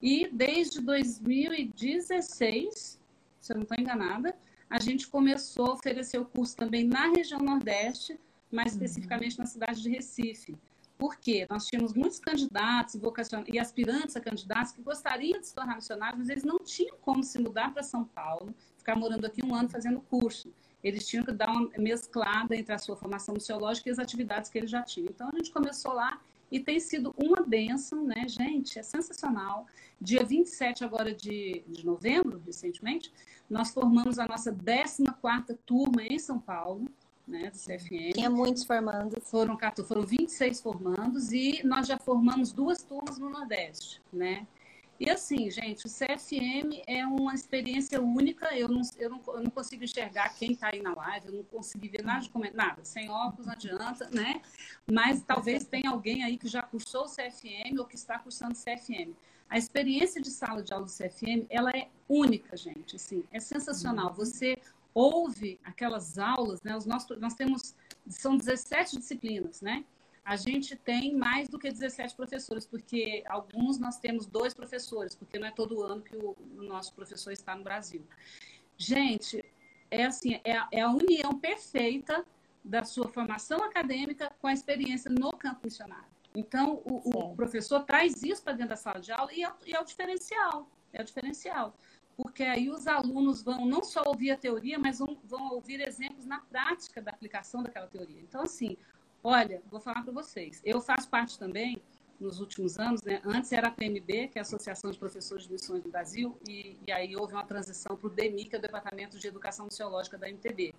Speaker 3: E desde 2016, se eu não estou enganada, a gente começou a oferecer o curso também na região Nordeste, mais uhum. especificamente na cidade de Recife. Porque nós tínhamos muitos candidatos e aspirantes a candidatos que gostariam de se tornar missionários, mas eles não tinham como se mudar para São Paulo, ficar morando aqui um ano fazendo curso. Eles tinham que dar uma mesclada entre a sua formação missiológica e as atividades que eles já tinham. Então, a gente começou lá e tem sido uma bênção, né, gente? É sensacional. Dia 27 agora de, de novembro, recentemente, nós formamos a nossa 14ª turma em São Paulo né, do CFM.
Speaker 4: Tinha muitos formandos.
Speaker 3: Foram, foram 26 formandos e nós já formamos duas turmas no Nordeste, né? E assim, gente, o CFM é uma experiência única. Eu não, eu não, eu não consigo enxergar quem está aí na live, eu não consegui ver nada de comentário, nada. Sem óculos não adianta, né? Mas talvez tenha alguém aí que já cursou o CFM ou que está cursando o CFM. A experiência de sala de aula do CFM, ela é única, gente. Assim, é sensacional. Uhum. Você ouve aquelas aulas, né? Os nossos, nós temos, são 17 disciplinas, né? a gente tem mais do que 17 professores, porque alguns nós temos dois professores, porque não é todo ano que o, o nosso professor está no Brasil. Gente, é assim, é, é a união perfeita da sua formação acadêmica com a experiência no campo missionário. Então, o, o professor traz isso para dentro da sala de aula e é, e é o diferencial. É o diferencial porque aí os alunos vão não só ouvir a teoria, mas vão, vão, ouvir exemplos na prática da aplicação daquela teoria. Então, assim, Olha, vou falar para vocês. Eu faço parte também, nos últimos anos, né? Antes era a PMB, que é a Associação de Professores de Missões do Brasil, e, e aí houve uma transição para o DEMI, que é o Departamento de Educação Missiológica da MTB.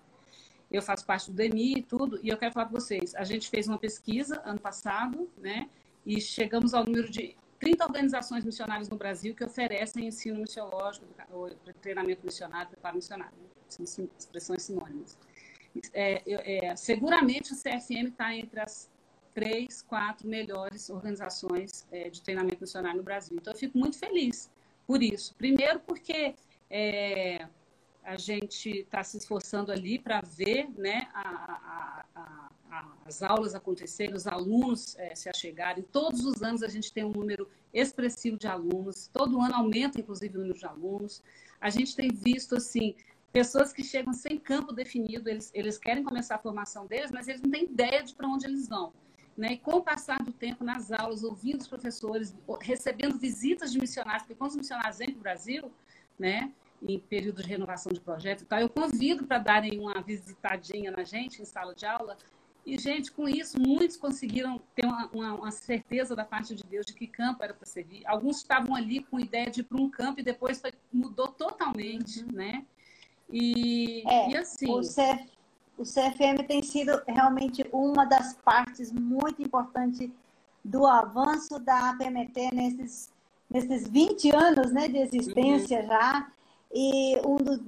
Speaker 3: Eu faço parte do DEMI e tudo, e eu quero falar para vocês. A gente fez uma pesquisa ano passado, né? E chegamos ao número de 30 organizações missionárias no Brasil que oferecem ensino missiológico, treinamento missionário, preparo missionário. Né? São expressões sinônimas é, é, seguramente o CFM está entre as três, quatro melhores organizações é, de treinamento missionário no Brasil. Então, eu fico muito feliz por isso. Primeiro, porque é, a gente está se esforçando ali para ver né, a, a, a, as aulas acontecerem, os alunos é, se achegarem. Todos os anos a gente tem um número expressivo de alunos, todo ano aumenta, inclusive, o número de alunos. A gente tem visto, assim, pessoas que chegam sem campo definido, eles, eles querem começar a formação deles, mas eles não têm ideia de para onde eles vão. Né? E com o passar do tempo nas aulas, ouvindo os professores, recebendo visitas de missionários, porque quando os missionários vêm para o Brasil, né, em período de renovação de projeto e tal, eu convido para darem uma visitadinha na gente em sala de aula. E, gente, com isso, muitos conseguiram ter uma, uma, uma certeza da parte de Deus de que campo era para servir. Alguns estavam ali com ideia de ir para um campo e depois foi, mudou totalmente, uhum. né? E,
Speaker 1: é,
Speaker 3: e assim.
Speaker 1: O, CF, o CFM tem sido realmente uma das partes muito importantes do avanço da PMT nesses, nesses 20 anos né, de existência uhum. já. E um dos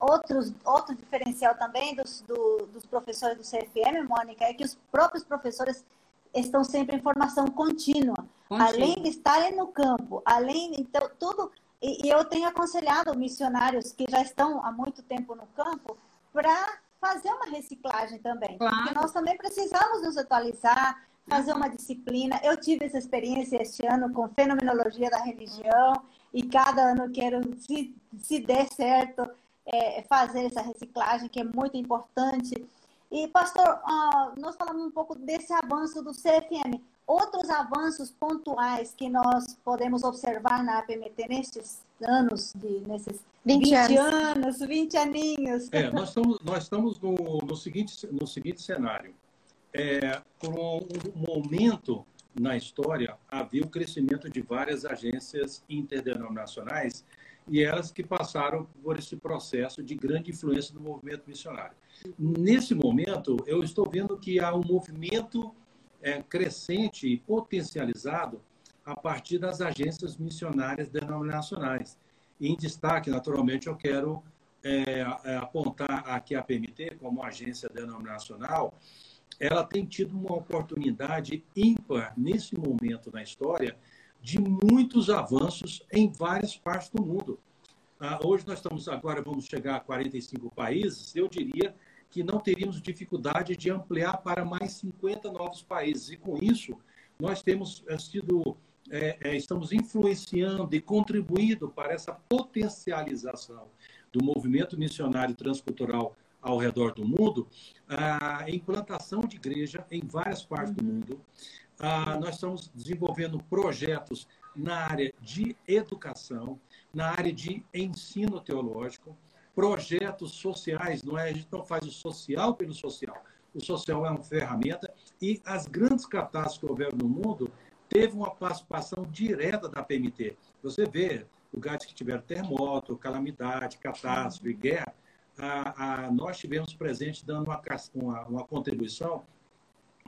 Speaker 1: outros, outro diferencial também dos, do, dos professores do CFM, Mônica, é que os próprios professores estão sempre em formação contínua. Além de estarem no campo, além, então, tudo e, e eu tenho aconselhado missionários que já estão há muito tempo no campo para fazer uma reciclagem também. Claro. Porque nós também precisamos nos atualizar, fazer uma disciplina. Eu tive essa experiência este ano com fenomenologia da religião e cada ano quero, se, se der certo, é, fazer essa reciclagem que é muito importante. E, pastor, uh, nós falamos um pouco desse avanço do CFM. Outros avanços pontuais que nós podemos observar na APMT nestes anos, de, nesses 20, 20 anos. anos, 20 aninhos.
Speaker 2: É, nós estamos, nós estamos no, no, seguinte, no seguinte cenário. É, com um momento na história, havia o crescimento de várias agências interdenominacionais e elas que passaram por esse processo de grande influência do movimento missionário. Nesse momento, eu estou vendo que há um movimento é, crescente e potencializado a partir das agências missionárias denominacionais. Em destaque, naturalmente, eu quero é, é apontar aqui a PMT como agência denominacional. Ela tem tido uma oportunidade ímpar nesse momento na história de muitos avanços em várias partes do mundo. Ah, hoje nós estamos agora vamos chegar a 45 países. Eu diria que não teríamos dificuldade de ampliar para mais 50 novos países. E com isso, nós temos eh, sido, é, é, estamos influenciando e contribuindo para essa potencialização do movimento missionário transcultural ao redor do mundo, a implantação de igreja em várias partes do mundo. nós estamos desenvolvendo projetos na área de educação, na área de ensino teológico, projetos sociais, não é? A gente não faz o social pelo social. O social é uma ferramenta e as grandes catástrofes que houveram no mundo teve uma participação direta da PMT. Você vê lugares que tiveram terremoto, calamidade, catástrofe, guerra, a, a, nós tivemos presente dando uma, uma, uma, contribuição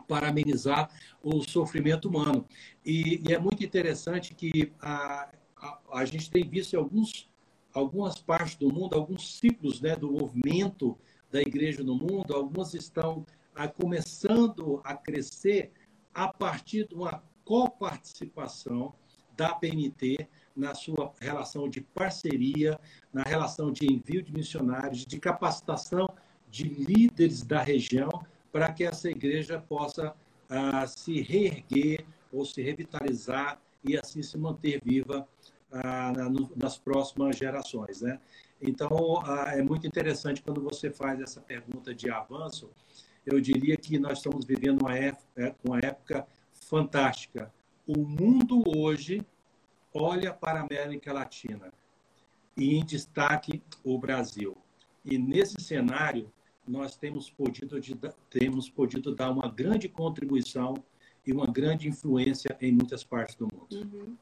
Speaker 2: para amenizar o sofrimento humano. E, e é muito interessante que a, a, a gente tem visto em alguns, algumas partes do mundo, alguns ciclos né, do movimento da igreja no mundo, algumas estão a, começando a crescer a partir de uma coparticipação da PMT na sua relação de parceria, na relação de envio de missionários, de capacitação de líderes da região, para que essa igreja possa ah, se reerguer ou se revitalizar e assim se manter viva ah, na, no, nas próximas gerações. Né? Então, ah, é muito interessante quando você faz essa pergunta de avanço. Eu diria que nós estamos vivendo uma época, uma época fantástica. O mundo hoje olha para a América Latina e em destaque o Brasil. E nesse cenário, nós temos podido, temos podido dar uma grande contribuição e uma grande influência em muitas partes do mundo. Uhum.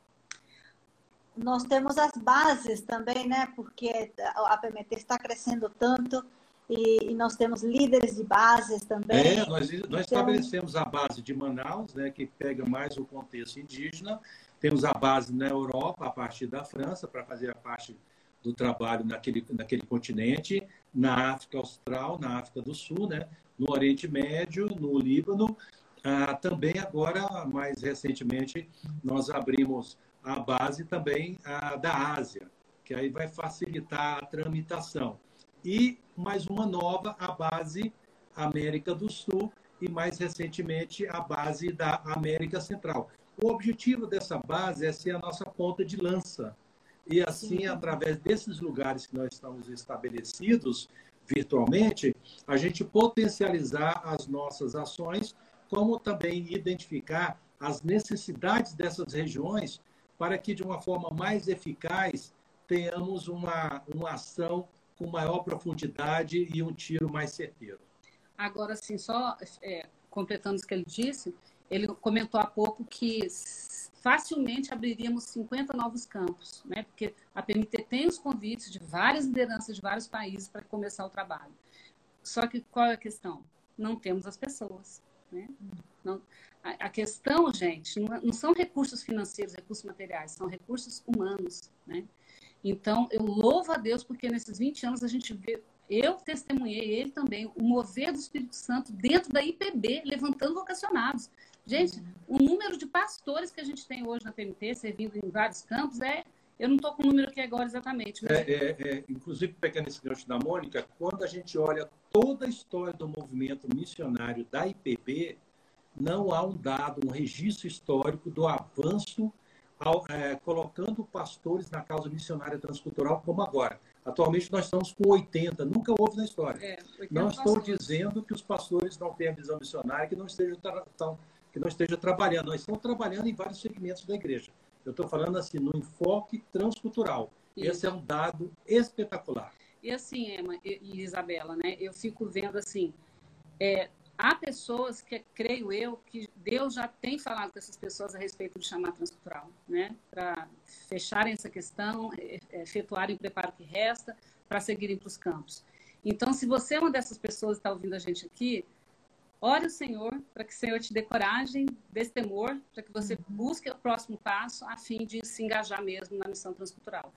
Speaker 1: Nós temos as bases também, né? Porque a PMT está crescendo tanto e, e nós temos líderes de bases também.
Speaker 2: É, nós, nós então... estabelecemos a base de Manaus, né? Que pega mais o contexto indígena. Temos a base na Europa, a partir da França, para fazer a parte do trabalho naquele, naquele continente, na África Austral, na África do Sul, né? no Oriente Médio, no Líbano. Ah, também agora, mais recentemente, nós abrimos a base também ah, da Ásia, que aí vai facilitar a tramitação. E mais uma nova, a base América do Sul e mais recentemente a base da América Central. O objetivo dessa base é ser a nossa ponta de lança e assim, através desses lugares que nós estamos estabelecidos virtualmente, a gente potencializar as nossas ações, como também identificar as necessidades dessas regiões para que, de uma forma mais eficaz, tenhamos uma, uma ação com maior profundidade e um tiro mais certeiro.
Speaker 3: Agora, assim, só é, completando o que ele disse, ele comentou há pouco que facilmente abriríamos 50 novos campos, né? porque a PMT tem os convites de várias lideranças de vários países para começar o trabalho. Só que qual é a questão? Não temos as pessoas. Né? Não, a, a, questão, gente, não, não, são recursos financeiros, recursos materiais, são recursos humanos. Né? Então, eu louvo a Deus porque nesses 20 anos a gente vê, eu testemunhei, ele também, o mover do Espírito Santo dentro da IPB, levantando vocacionados. Gente, o número de pastores que a gente tem hoje na PMT, servindo em vários campos, é. Eu não estou com o número aqui agora exatamente.
Speaker 2: Mas... É, é, é, inclusive, pegando esse gancho da Mônica, quando a gente olha toda a história do movimento missionário da IPB, não há um dado, um registro histórico do avanço ao, é, colocando pastores na causa missionária transcultural como agora. Atualmente nós estamos com 80, nunca houve na história. É, não estou pastores. dizendo que os pastores não têm a visão missionária, que não estejam tão que não esteja trabalhando. Nós estamos trabalhando em vários segmentos da igreja. Eu estou falando assim, no enfoque transcultural. Isso. Esse é um dado espetacular.
Speaker 3: E assim, Emma e, Isabela, né? Eu fico vendo assim, é, há pessoas que, creio eu, que Deus já tem falado com essas pessoas a respeito de chamar transcultural, né? Para fecharem essa questão, é, é, efetuarem o preparo que resta, para seguirem para os campos. Então, se você é uma dessas pessoas que está ouvindo a gente aqui, Ore o Senhor para que o Senhor te dê coragem, destemor, para que você uhum. busque o próximo passo a fim de se engajar mesmo na missão transcultural.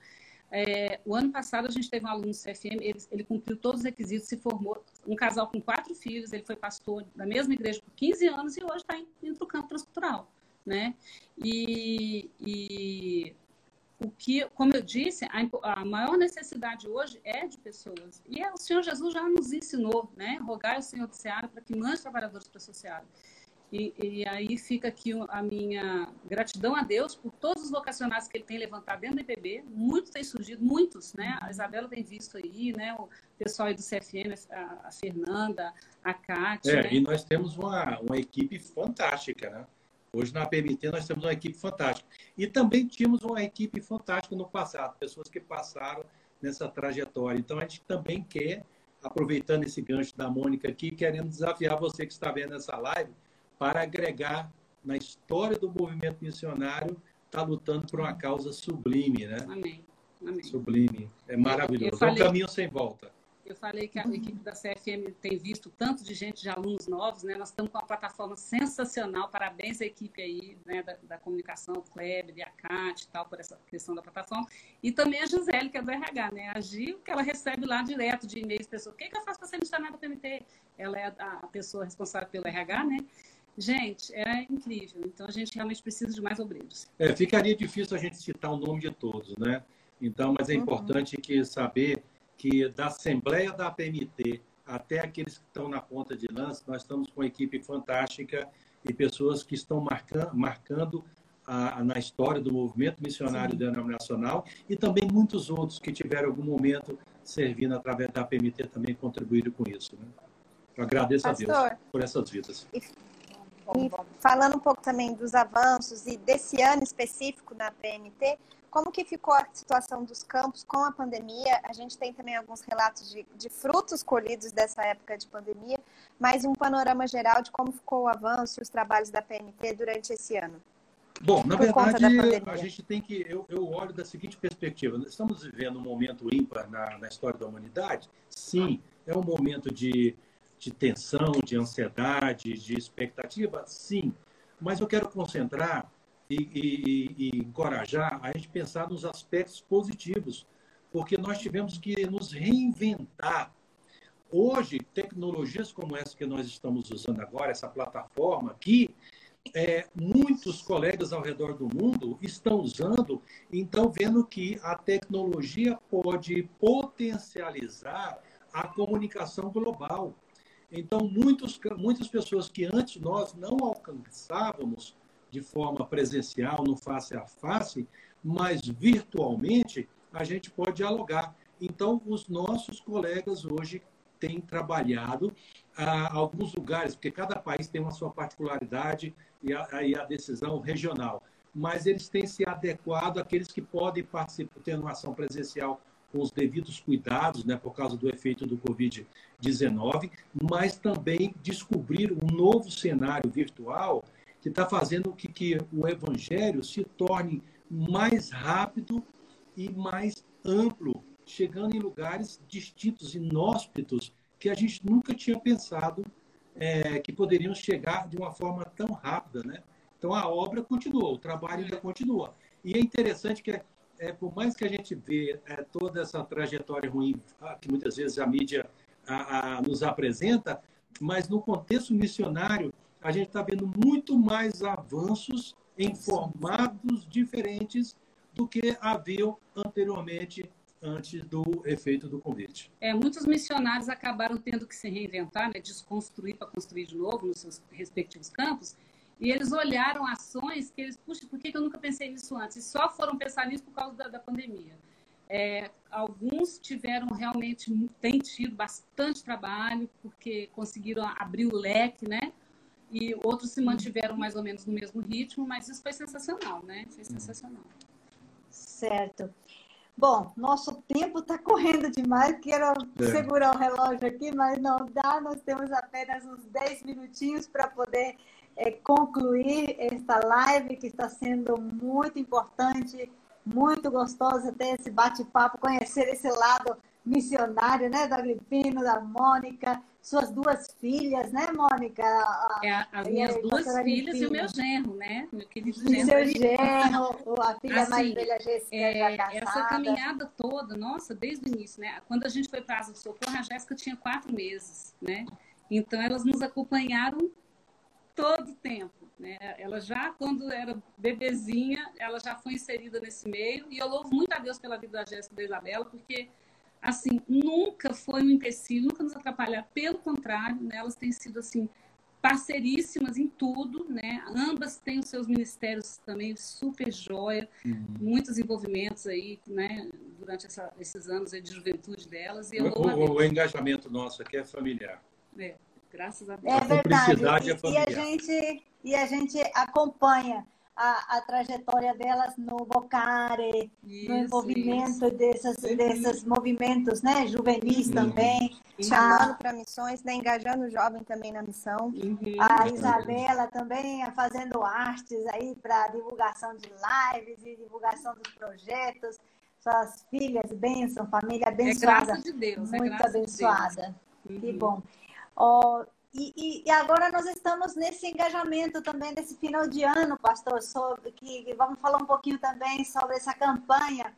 Speaker 3: É, o ano passado a gente teve um aluno do CFM, ele, ele, cumpriu todos os requisitos, se formou, um casal com quatro filhos, ele foi pastor da mesma igreja por 15 anos e hoje está indo para o campo transcultural. Né? E, e o que, como eu disse, a, a, maior necessidade hoje é de pessoas. E é, o Senhor Jesus já nos ensinou, né? Rogar ao Senhor do Seara para que mande trabalhadores para a sociedade. E, e, aí fica aqui a minha gratidão a Deus por todos os vocacionados que ele tem levantado dentro do IPB. Muitos têm surgido, muitos, né? A Isabela tem visto aí, né? O pessoal aí do CFM, a, a Fernanda, a Kátia.
Speaker 2: É,
Speaker 3: né?
Speaker 2: e nós temos uma, uma equipe fantástica, né? Hoje na PMT nós temos uma equipe fantástica. E também tínhamos uma equipe fantástica no passado, pessoas que passaram nessa trajetória. Então a gente também quer, aproveitando esse gancho da Mônica aqui, querendo desafiar você que está vendo essa live para agregar na história do movimento missionário, está lutando por uma causa sublime, né?
Speaker 3: Amém. Amém.
Speaker 2: Sublime. É maravilhoso. Falei, é um caminho sem volta.
Speaker 3: Eu falei que a uhum. equipe da CFM tem visto tanto de gente, de alunos novos, né? Nós estamos com uma plataforma sensacional. Parabéns à equipe aí, né, da, da comunicação, o Kleber a Kátia e tal, por essa questão da plataforma. E também a Gisele, que é do RH, né? A Gil, que ela recebe lá direto de e-mails, pessoas, o que, que eu faço para ser missionária do PMT? Ela é a, pessoa responsável pelo RH, né? Gente, é incrível. Então a gente realmente precisa de mais obreiros.
Speaker 2: É, ficaria difícil a gente citar o nome de todos, né? Então, mas é uhum. importante que saber que da Assembleia da APMT até aqueles que estão na ponta de lança, nós estamos com uma equipe fantástica e pessoas que estão marcando, marcando a, na história do movimento missionário denominacional e também muitos outros que tiveram algum momento servindo através da APMT também contribuíram com isso. Né? Eu agradeço Pastor, a Deus por essas vidas.
Speaker 4: E e falando um pouco também dos avanços e desse ano específico na PMT, como que ficou a situação dos campos com a pandemia? A gente tem também alguns relatos de, de frutos colhidos dessa época de pandemia, mas um panorama geral de como ficou o avanço e os trabalhos da PMT durante esse ano.
Speaker 2: Bom, na verdade, a gente tem que. Eu, eu, olho da seguinte perspectiva: estamos vivendo um momento ímpar na, na história da humanidade? Sim, é um momento de de tensão, de ansiedade, de expectativa? Sim. Mas eu quero concentrar e, e, e, encorajar a gente pensar nos aspectos positivos, porque nós tivemos que nos reinventar. Hoje, tecnologias como essa que nós estamos usando agora, essa plataforma aqui, é, muitos colegas ao redor do mundo estão usando, então vendo que a tecnologia pode potencializar a comunicação global. Então, muitos, muitas pessoas que antes nós não alcançávamos de forma presencial, no face a face, mas virtualmente, a gente pode dialogar. Então, os nossos colegas hoje têm trabalhado ah, alguns lugares, porque cada país tem uma sua particularidade e a, e a decisão regional, mas eles têm se adequado àqueles que podem participar, tendo uma ação presencial com os devidos cuidados, né, por causa do efeito do Covid-19, mas também descobrir um novo cenário virtual que está fazendo que, que o evangelho se torne mais rápido e mais amplo, chegando em lugares distintos, inóspitos, que a gente nunca tinha pensado é, que poderiam chegar de uma forma tão rápida, né? Então a obra continua, o trabalho ainda continua. E é interessante que é, por mais que a gente vê é, toda essa trajetória ruim ah, que muitas vezes a mídia a, a, nos apresenta, mas no contexto missionário a gente está vendo muito mais avanços em formatos diferentes do que haviam anteriormente antes do efeito do convite.
Speaker 3: É, muitos missionários acabaram tendo que se reinventar, né, desconstruir para construir de novo nos seus respectivos campos, e eles olharam ações que eles, puxa, por que eu nunca pensei nisso antes? E só foram pensar nisso por causa da, da pandemia. É, alguns tiveram realmente, têm tido bastante trabalho, porque conseguiram abrir o leque, né? E outros se mantiveram mais ou menos no mesmo ritmo, mas isso foi sensacional, né? Foi sensacional.
Speaker 1: Certo. Bom, nosso tempo está correndo demais. Quero é. segurar o relógio aqui, mas não dá. Nós temos apenas uns 10 minutinhos para poder é, concluir esta live que está sendo muito importante, muito gostosa ter esse bate-papo, conhecer esse lado missionário, né, do Agripino, da Mônica, suas duas filhas, né, Mônica?
Speaker 3: É, as minhas duas filhas e o meu genro, né, meu querido genro.
Speaker 1: Seu genro, a filha assim, mais velha, Jéssica, é.
Speaker 3: Essa caminhada toda, nossa, desde o início, né, quando a gente foi para a Asa do Socorro, a Jéssica tinha quatro meses, né, então elas nos acompanharam todo o tempo. Né? Ela já, quando era bebezinha, ela já foi inserida nesse meio. E eu louvo muito a Deus pela vida da Jéssica e da Isabela, porque, assim, nunca foi um empecilho, nunca nos atrapalhar. Pelo contrário, né? elas têm sido, assim, parceiríssimas em tudo, né? Ambas têm os seus ministérios também super joia, uhum. muitos envolvimentos aí, né? Durante essa, esses anos de juventude delas. E
Speaker 2: o, o, o engajamento nosso aqui é familiar.
Speaker 3: É. Graças a Deus.
Speaker 1: É verdade. E, e, a gente, e a gente acompanha a, a trajetória delas no Bocare, isso, no envolvimento isso. Desses, desses movimentos né, juvenis uhum. também.
Speaker 4: Chamando para missões, né, engajando o jovem também na missão.
Speaker 1: Uhum. A Isabela também fazendo artes aí para divulgação de lives e divulgação dos projetos suas filhas, bênção, família
Speaker 3: É
Speaker 1: abençoada.
Speaker 3: graça de Deus, é
Speaker 1: muito
Speaker 3: graça
Speaker 1: abençoada.
Speaker 3: de Deus.
Speaker 1: Que
Speaker 3: Uhum.
Speaker 1: bom. Ó, e, e- agora nós estamos nesse engajamento também desse final de ano, pastor, sobre que vamos falar um pouquinho também sobre essa campanha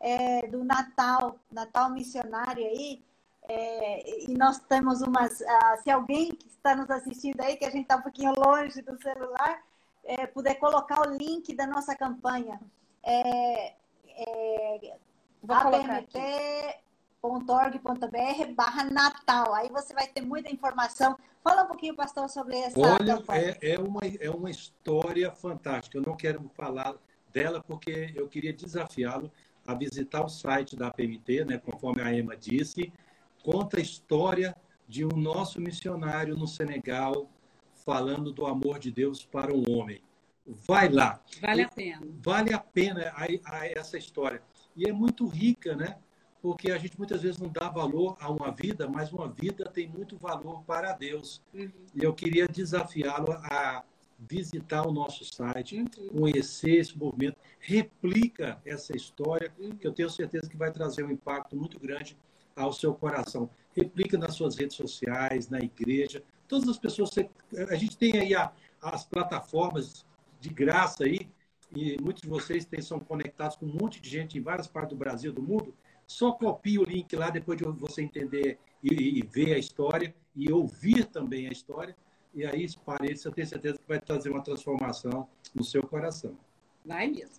Speaker 1: é, do Natal, Natal missionário aí. É, e nós temos umas. ah, se alguém que está nos assistindo aí, que a gente está um pouquinho longe do celular, é, puder colocar o link da nossa campanha. É, é,
Speaker 4: Vou colocar
Speaker 1: apmt.org.br barra Natal. Aí você vai ter muita informação. Fala um pouquinho, pastor, sobre essa
Speaker 2: Olha,
Speaker 1: campanha.
Speaker 2: é, é, uma, é uma história fantástica. Eu não quero falar dela porque eu queria desafiá-lo a visitar o site da PMT, né, conforme a Emma disse. Conta a história de um nosso missionário no Senegal falando do amor de Deus para o homem. Vai lá.
Speaker 3: Vale a pena.
Speaker 2: vale a pena a, a essa história. E é muito rica, né? Porque a gente muitas vezes não dá valor a uma vida, mas uma vida tem muito valor para Deus.
Speaker 3: Uhum.
Speaker 2: E eu queria desafiá-lo a visitar o nosso site,
Speaker 3: Uhum.
Speaker 2: conhecer esse movimento, replica essa história,
Speaker 3: Uhum.
Speaker 2: que eu tenho certeza que vai trazer um impacto muito grande ao seu coração. Replica nas suas redes sociais, na igreja, todas as pessoas. A gente tem aí a- as plataformas de graça aí, e muitos de vocês têm, são conectados com um monte de gente em várias partes do Brasil, do mundo. Só copie o link lá depois de você entender e, e ver a história e ouvir também a história. E aí espalhe isso, eu tenho certeza que vai trazer uma transformação no seu coração.
Speaker 3: Vai mesmo.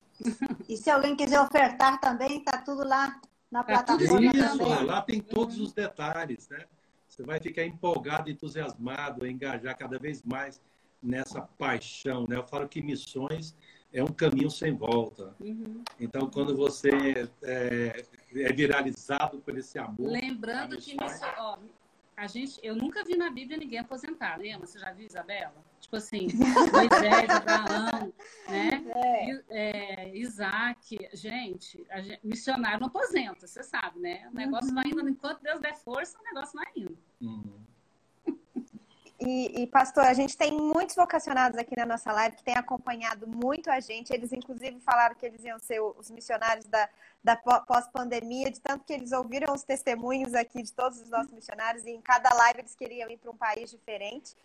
Speaker 1: E se alguém quiser ofertar também, tá tudo lá na
Speaker 3: Tá
Speaker 1: plataforma
Speaker 2: Isso,
Speaker 1: também.
Speaker 2: lá tem todos os detalhes, né? Você vai ficar empolgado, entusiasmado, a engajar cada vez mais nessa paixão, né? Eu falo que missões é um caminho sem volta.
Speaker 3: Uhum.
Speaker 2: Então, quando você é, é viralizado por esse amor,
Speaker 3: Lembrando que nisso, ó, a gente, eu nunca vi na Bíblia ninguém aposentar, lembra? Você já viu, Isabela? Tipo assim, Moisés, Abraão, né?
Speaker 1: É.
Speaker 3: I- é, Isaac, gente, a gente- missionário não aposenta, você sabe, né? O negócio vai indo, enquanto Deus der força, o negócio vai indo.
Speaker 2: hum,
Speaker 4: E, e, pastor, a gente tem muitos vocacionados aqui na nossa live que têm acompanhado muito a gente. Eles, inclusive, falaram que eles iam ser os missionários da, da pó- pós-pandemia, de tanto que eles ouviram os testemunhos aqui de todos os nossos missionários e em cada live eles queriam ir para um país diferente.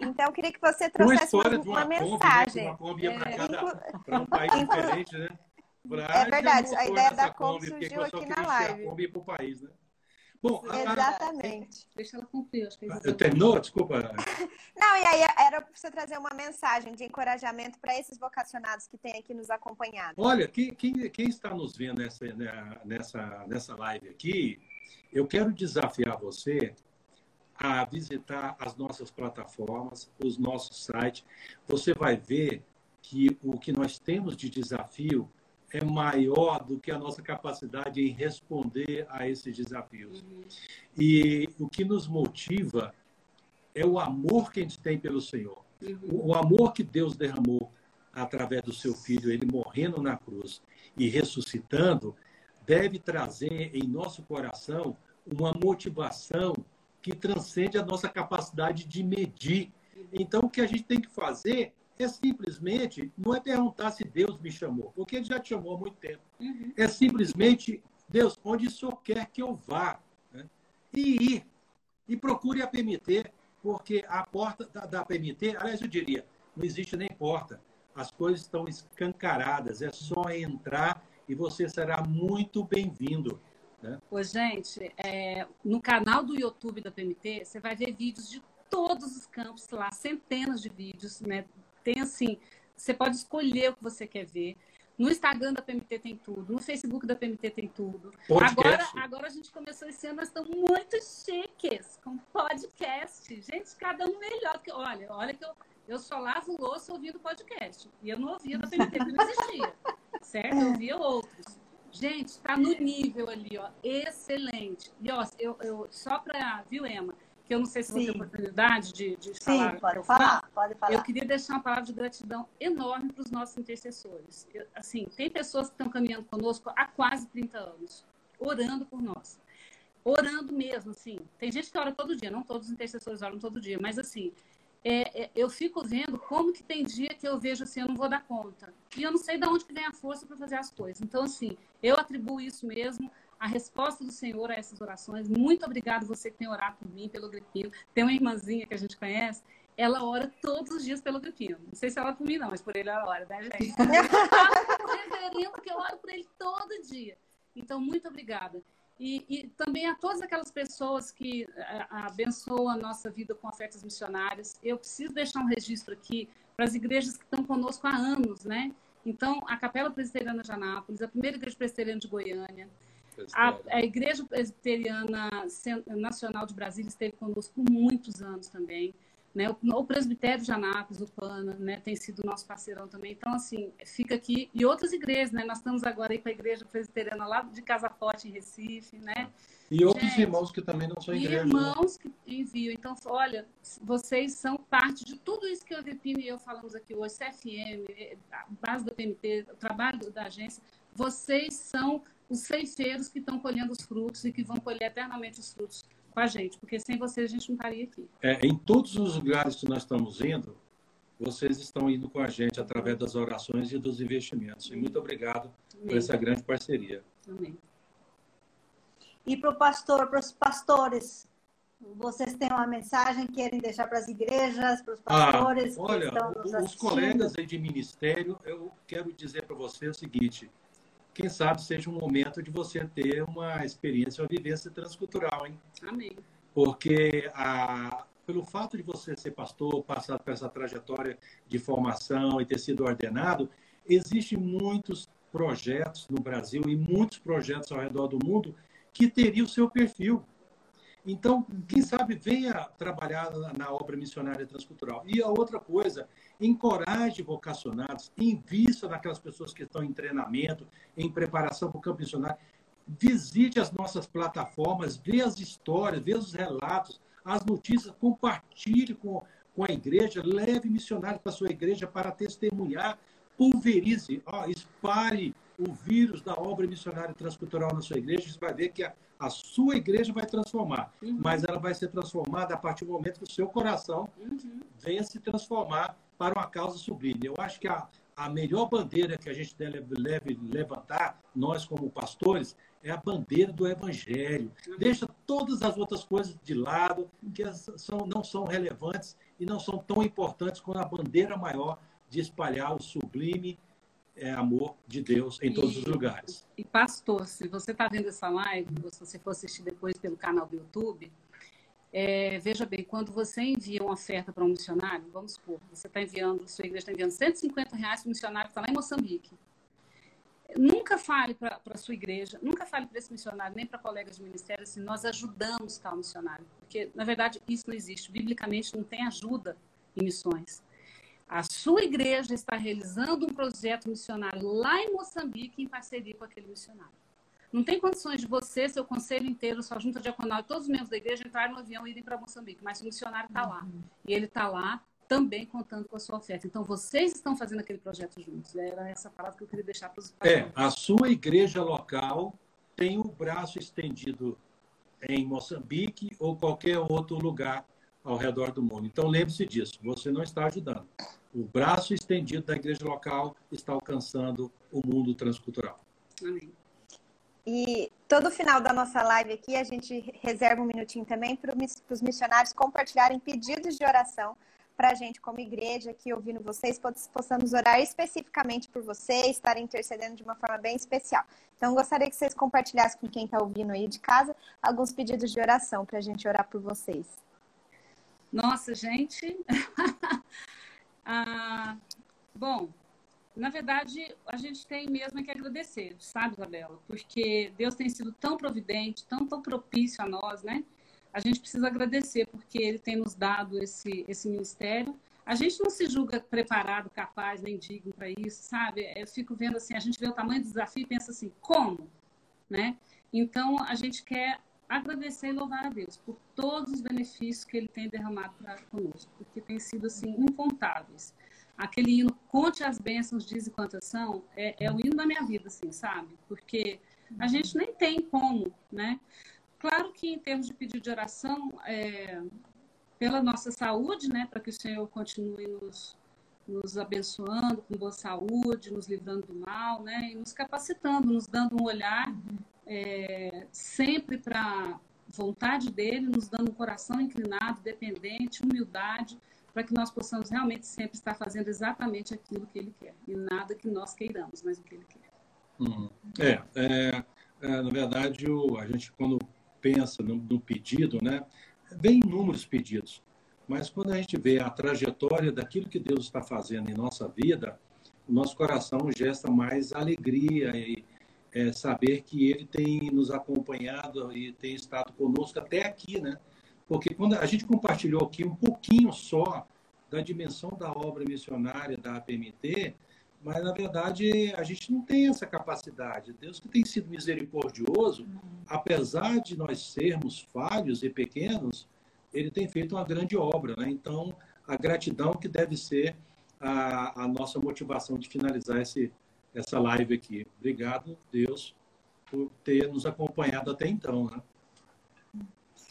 Speaker 4: Então, eu queria que você
Speaker 2: uma
Speaker 4: trouxesse
Speaker 2: história
Speaker 4: uma,
Speaker 2: de uma,
Speaker 4: uma
Speaker 2: Kombi, né?
Speaker 4: mensagem.
Speaker 2: Uma Kombi para
Speaker 3: É.
Speaker 2: cada para um país diferente, né? Pra-
Speaker 4: É verdade, a ideia da Kombi
Speaker 2: porque
Speaker 4: surgiu aqui na live.
Speaker 2: A Kombi para o país, né? Bom, a- a-
Speaker 4: Exatamente.
Speaker 3: Deixa ela cumprir, acho que é
Speaker 2: eu terminou? Desculpa.
Speaker 4: Não, e aí era para você trazer uma mensagem de encorajamento para esses vocacionados que têm aqui nos acompanhado.
Speaker 2: Olha, quem, quem, quem está nos vendo nessa, né, nessa, nessa live aqui, eu quero desafiar você a visitar as nossas plataformas, os nossos sites. Você vai ver que o que nós temos de desafio é maior do que a nossa capacidade em responder a esses desafios. E o que nos motiva é o amor que a gente tem pelo Senhor. O, o amor que Deus derramou através do seu filho, ele morrendo na cruz e ressuscitando, deve trazer em nosso coração uma motivação que transcende a nossa capacidade de medir. Então, o que a gente tem que fazer é simplesmente, não é perguntar se Deus me chamou, porque ele já te chamou há muito tempo.
Speaker 3: Uhum.
Speaker 2: É simplesmente, Deus, onde o Senhor quer que eu vá? né? E ir. E procure a PMT, porque a porta da, da PMT, aliás, eu diria, não existe nem porta. As coisas estão escancaradas, é só entrar e você será muito bem-vindo.
Speaker 3: Ô, gente, é, no canal do YouTube da PMT, você vai ver vídeos de todos os campos lá, centenas de vídeos, né? Tem assim, você pode escolher o que você quer ver. No Instagram da PMT tem tudo, no Facebook da PMT tem tudo.
Speaker 2: Podcast.
Speaker 3: Agora, agora a gente começou esse ano, nós estamos muito chiques com podcast. Gente, cada um melhor. Que, olha, olha que eu, eu só lavo louça ouvindo podcast. E eu não ouvia da PMT, porque não existia. Certo? Eu ouvia outros. Gente, está no nível ali, ó, excelente. E ó, eu, eu só para, viu, Emma, que eu não sei se você tem
Speaker 1: Sim.
Speaker 3: oportunidade de, de
Speaker 1: Sim,
Speaker 3: falar.
Speaker 1: pode
Speaker 3: eu
Speaker 1: falar, pode
Speaker 3: Eu
Speaker 1: falar.
Speaker 3: queria deixar uma palavra de gratidão enorme para os nossos intercessores. Eu, assim, tem pessoas que estão caminhando conosco há quase 30 anos, orando por nós. Orando mesmo, assim. Tem gente que ora todo dia, não todos os intercessores oram todo dia, mas assim, é, é, eu fico vendo como que tem dia que eu vejo assim, eu não vou dar conta. E eu não sei de onde que vem a força para fazer as coisas. Então, assim, eu atribuo isso mesmo, a resposta do Senhor a essas orações. Muito obrigado você que tem orado por mim, pelo Gripino. Tem uma irmãzinha que a gente conhece, ela ora todos os dias pelo Gripino. Não sei se ela por mim não, mas por ele ela ora, né, gente? o reverendo que eu oro por ele todo dia. Então, muito obrigada. E, e, também a todas aquelas pessoas que a, abençoam a nossa vida com ofertas missionárias. Eu preciso deixar um registro aqui para as igrejas que estão conosco há anos, né? Então, a Capela Presbiteriana de Anápolis, a Primeira Igreja Presbiteriana de Goiânia, a, a, Igreja Presbiteriana Nacional de Brasília esteve conosco por muitos anos também. Né? O, o Presbitério de Anápolis, o PANA, né? tem sido nosso parceirão também. Então, assim, fica aqui. E outras igrejas, né? Nós estamos agora aí com a Igreja Presbiteriana lá de Casa Forte, em Recife, né?
Speaker 2: E outros Gente, irmãos que também não são igrejas.
Speaker 3: Né? irmãos né? que enviam. Então, olha, vocês são parte de tudo isso que o Vipino e eu falamos aqui hoje, CFM, a base da PMT, o trabalho da agência. Vocês são os ceifeiros que estão colhendo os frutos e que vão colher eternamente os frutos com a gente, porque sem vocês a gente não estaria aqui.
Speaker 2: É, em todos os lugares que nós estamos indo, vocês estão indo com a gente através das orações e dos investimentos. E muito obrigado Amém. por essa grande parceria. Amém.
Speaker 1: E para o pastor, para os pastores, vocês têm uma mensagem querem deixar para as igrejas, para os ah, pastores?
Speaker 2: Ah, olha, os colegas aí de ministério, eu quero dizer para você o seguinte: quem sabe seja um momento de você ter uma experiência, uma vivência transcultural, hein?
Speaker 3: Amém.
Speaker 2: Porque a, pelo fato de você ser pastor, passar por essa trajetória de formação e ter sido ordenado, existem muitos projetos no Brasil e muitos projetos ao redor do mundo que teriam o seu perfil. Então, quem sabe venha trabalhar na obra missionária transcultural. E a outra coisa, encoraje vocacionados, invista naquelas pessoas que estão em treinamento, em preparação para o campo missionário. Visite as nossas plataformas, vê as histórias, vê os relatos, as notícias, compartilhe com, com a igreja, leve missionários para a sua igreja para testemunhar, pulverize, ó, espalhe o vírus da obra missionária transcultural na sua igreja, você vai ver que a, a sua igreja vai transformar, uhum. mas ela vai ser transformada a partir do momento que o seu coração uhum. venha se transformar para uma causa sublime. Eu acho que a, a melhor bandeira que a gente deve, deve levantar, nós como pastores, é a bandeira do evangelho. Uhum. Deixa todas as outras coisas de lado, que são, não são relevantes e não são tão importantes quanto a bandeira maior de espalhar o sublime é, amor de Deus em todos e, os lugares.
Speaker 3: E pastor, se você está vendo essa live, ou se você for assistir depois pelo canal do YouTube, é, veja bem, quando você envia uma oferta para um missionário, vamos supor, você está enviando, sua igreja está enviando 150 reais para um missionário que está lá em Moçambique. Nunca fale para a sua igreja, nunca fale para esse missionário, nem para colegas de ministério, assim, nós ajudamos tal missionário. Porque, na verdade, isso não existe. Biblicamente, não tem ajuda em missões. A sua igreja está realizando um projeto missionário lá em Moçambique em parceria com aquele missionário. Não tem condições de você, seu conselho inteiro, sua junta diaconal e todos os membros da igreja entrarem no avião e irem para Moçambique, mas o missionário está lá. Uhum. E ele está lá também contando com a sua oferta. Então, vocês estão fazendo aquele projeto juntos. Era essa palavra que eu queria deixar para os
Speaker 2: É, a sua igreja local tem o braço estendido em Moçambique ou qualquer outro lugar ao redor do mundo. Então, lembre-se disso, você não está ajudando. O braço estendido da igreja local está alcançando o mundo transcultural.
Speaker 3: Amém.
Speaker 4: E todo final da nossa live aqui, a gente reserva um minutinho também para os missionários compartilharem pedidos de oração para a gente, como igreja, aqui ouvindo vocês, possamos orar especificamente por vocês, estarem intercedendo de uma forma bem especial. Então, gostaria que vocês compartilhassem com quem está ouvindo aí de casa alguns pedidos de oração para a gente orar por vocês.
Speaker 3: Nossa, gente. ah, bom, na verdade, a gente tem mesmo que agradecer, sabe, Isabela? Porque Deus tem sido tão providente, tão, tão propício a nós, né? A gente precisa agradecer porque Ele tem nos dado esse, esse ministério. A gente não se julga preparado, capaz, nem digno para isso, sabe? Eu fico vendo assim, a gente vê o tamanho do desafio e pensa assim, como? Né? Então, a gente quer agradecer e louvar a Deus por todos os benefícios que Ele tem derramado para conosco, porque tem sido assim incontáveis. Aquele hino Conte as bênçãos, diz quantas são, é, é o hino da minha vida, assim, sabe? Porque a gente nem tem como, né? Claro que em termos de pedido de oração, é, pela nossa saúde, né, para que o Senhor continue nos, nos abençoando com boa saúde, nos livrando do mal, né, e nos capacitando, nos dando um olhar é, sempre para vontade dele, nos dando um coração inclinado, dependente, humildade, para que nós possamos realmente sempre estar fazendo exatamente aquilo que ele quer e nada que nós queiramos, mas o que ele quer.
Speaker 2: Uhum. É, é, é, na verdade, o, a gente quando pensa no, no pedido, né, vem inúmeros pedidos, mas quando a gente vê a trajetória daquilo que Deus está fazendo em nossa vida, o nosso coração gesta mais alegria e é, saber que Ele tem nos acompanhado e tem estado conosco até aqui, né? Porque quando a gente compartilhou aqui um pouquinho só da dimensão da obra missionária da APMT, mas na verdade a gente não tem essa capacidade. Deus que tem sido misericordioso, apesar de nós sermos falhos e pequenos, ele tem feito uma grande obra. Né? Então, a gratidão que deve ser a, a nossa motivação de finalizar esse, essa live aqui. Obrigado, Deus, por ter nos acompanhado até então. Né?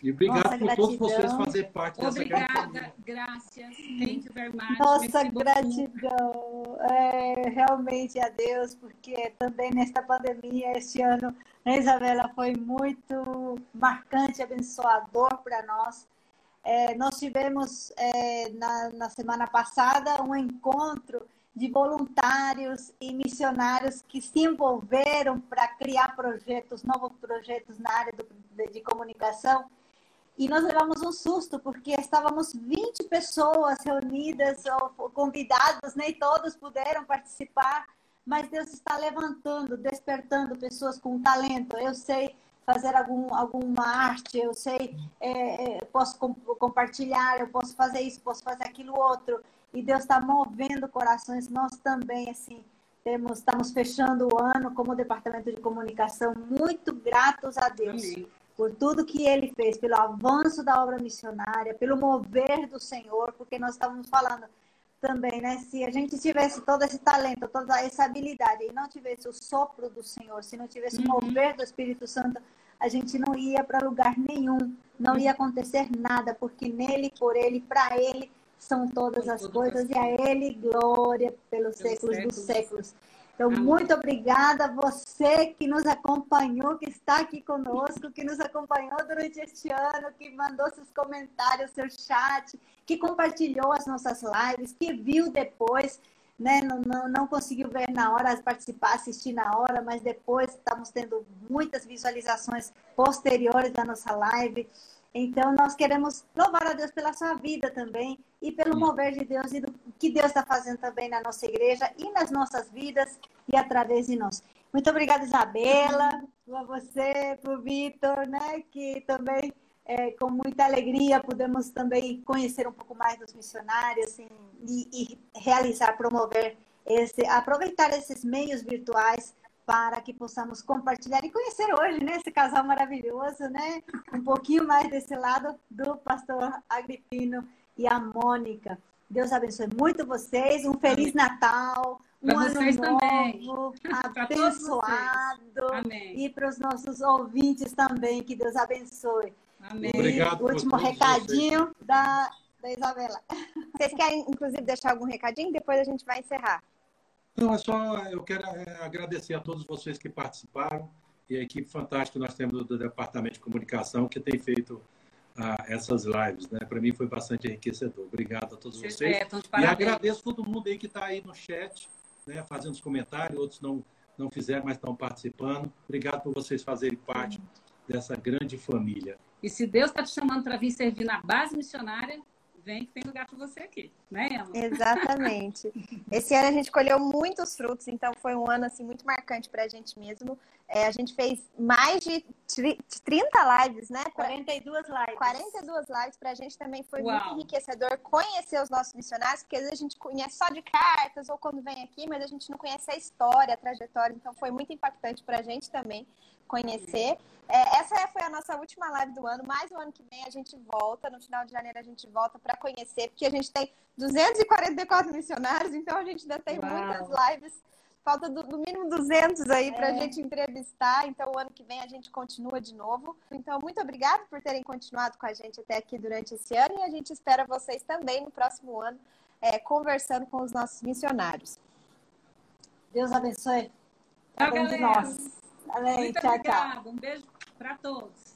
Speaker 2: E obrigado Nossa, por gratidão. todos vocês fazer parte dessa
Speaker 3: Obrigada, graças. Thank you very much.
Speaker 1: Nossa gratidão. É, realmente a Deus, porque também nesta pandemia, este ano, né, Isabela, foi muito marcante, abençoador para nós. É, nós tivemos é, na, na semana passada um encontro de voluntários e missionários que se envolveram para criar projetos, novos projetos na área do, de, de comunicação. E nós levamos um susto, porque estávamos 20 pessoas reunidas, ou convidados, nem todos puderam participar, mas Deus está levantando, despertando pessoas com talento. Eu sei fazer algum, alguma arte, eu sei, é, é, posso com, compartilhar, eu posso fazer isso, posso fazer aquilo outro. E Deus está movendo corações. Nós também, assim, temos, estamos fechando o ano como departamento de comunicação, muito gratos a Deus. Amém por tudo que ele fez, pelo avanço da obra missionária, pelo mover do Senhor, porque nós estávamos falando também, né? Se a gente tivesse todo esse talento, toda essa habilidade e não tivesse o sopro do Senhor, se não tivesse uhum. o mover do Espírito Santo, a gente não ia para lugar nenhum, não ia acontecer nada, porque nele, por ele, para ele são todas as coisas e a ele glória pelos, séculos dos séculos. Então, muito obrigada a você que nos acompanhou, que está aqui conosco, que nos acompanhou durante este ano, que mandou seus comentários, seu chat, que compartilhou as nossas lives, que viu depois, né? Não, não, não conseguiu ver na hora, participar, assistir na hora, mas depois estamos tendo muitas visualizações posteriores da nossa live. Então, nós queremos louvar a Deus pela sua vida também e pelo mover de Deus e do que Deus está fazendo também na nossa igreja e nas nossas vidas e através de nós. Muito obrigada, Isabela, a você, para o Vitor, né, que também é, com muita alegria pudemos também conhecer um pouco mais dos missionários assim, e, e realizar, promover esse, aproveitar esses meios virtuais para que possamos compartilhar e conhecer hoje, né, esse casal maravilhoso, né, um pouquinho mais desse lado do pastor Agripino e a Mônica. Deus abençoe muito vocês, um feliz Natal, um pra ano novo, abençoado. Amém. E para os nossos ouvintes também, que Deus abençoe.
Speaker 2: Amém. Obrigado.
Speaker 1: O último recadinho da, da Isabela.
Speaker 4: Vocês querem, inclusive, deixar algum recadinho? Depois a gente vai encerrar.
Speaker 2: Não, é só eu quero é, agradecer a todos vocês que participaram e a equipe fantástica que nós temos do Departamento de Comunicação que tem feito ah, essas lives, né? Para mim foi bastante enriquecedor. Obrigado a todos vocês. É, e agradeço todo mundo aí que está aí no chat, né? Fazendo os comentários, outros não não fizeram, mas estão participando. Obrigado por vocês fazerem parte uhum. dessa grande família.
Speaker 3: E se Deus está te chamando para vir servir na base missionária, vem que tem lugar para você aqui, né, Emma?
Speaker 4: Exatamente. Esse ano a gente colheu muitos frutos, então foi um ano assim muito marcante para a gente mesmo. É, a gente fez mais de 30 lives, né?
Speaker 1: 42 lives.
Speaker 4: 42 lives para a gente também foi Uau. muito enriquecedor conhecer os nossos missionários, porque às vezes a gente conhece só de cartas ou quando vem aqui, mas a gente não conhece a história, a trajetória, então foi muito impactante para a gente também conhecer. É, essa foi a nossa última live do ano, mas o ano que vem a gente volta, no final de janeiro a gente volta para conhecer, porque a gente tem 244 missionários, então a gente ainda tem Uau. muitas lives Falta do, no mínimo 200 aí para a é. gente entrevistar. Então, o ano que vem a gente continua de novo. Então, muito obrigada por terem continuado com a gente até aqui durante esse ano. E a gente espera vocês também no próximo ano, é, conversando com os nossos missionários.
Speaker 1: Deus abençoe
Speaker 3: cada um de nós.
Speaker 1: Amém. Muito tchau, obrigada.
Speaker 3: tchau. Um beijo para todos.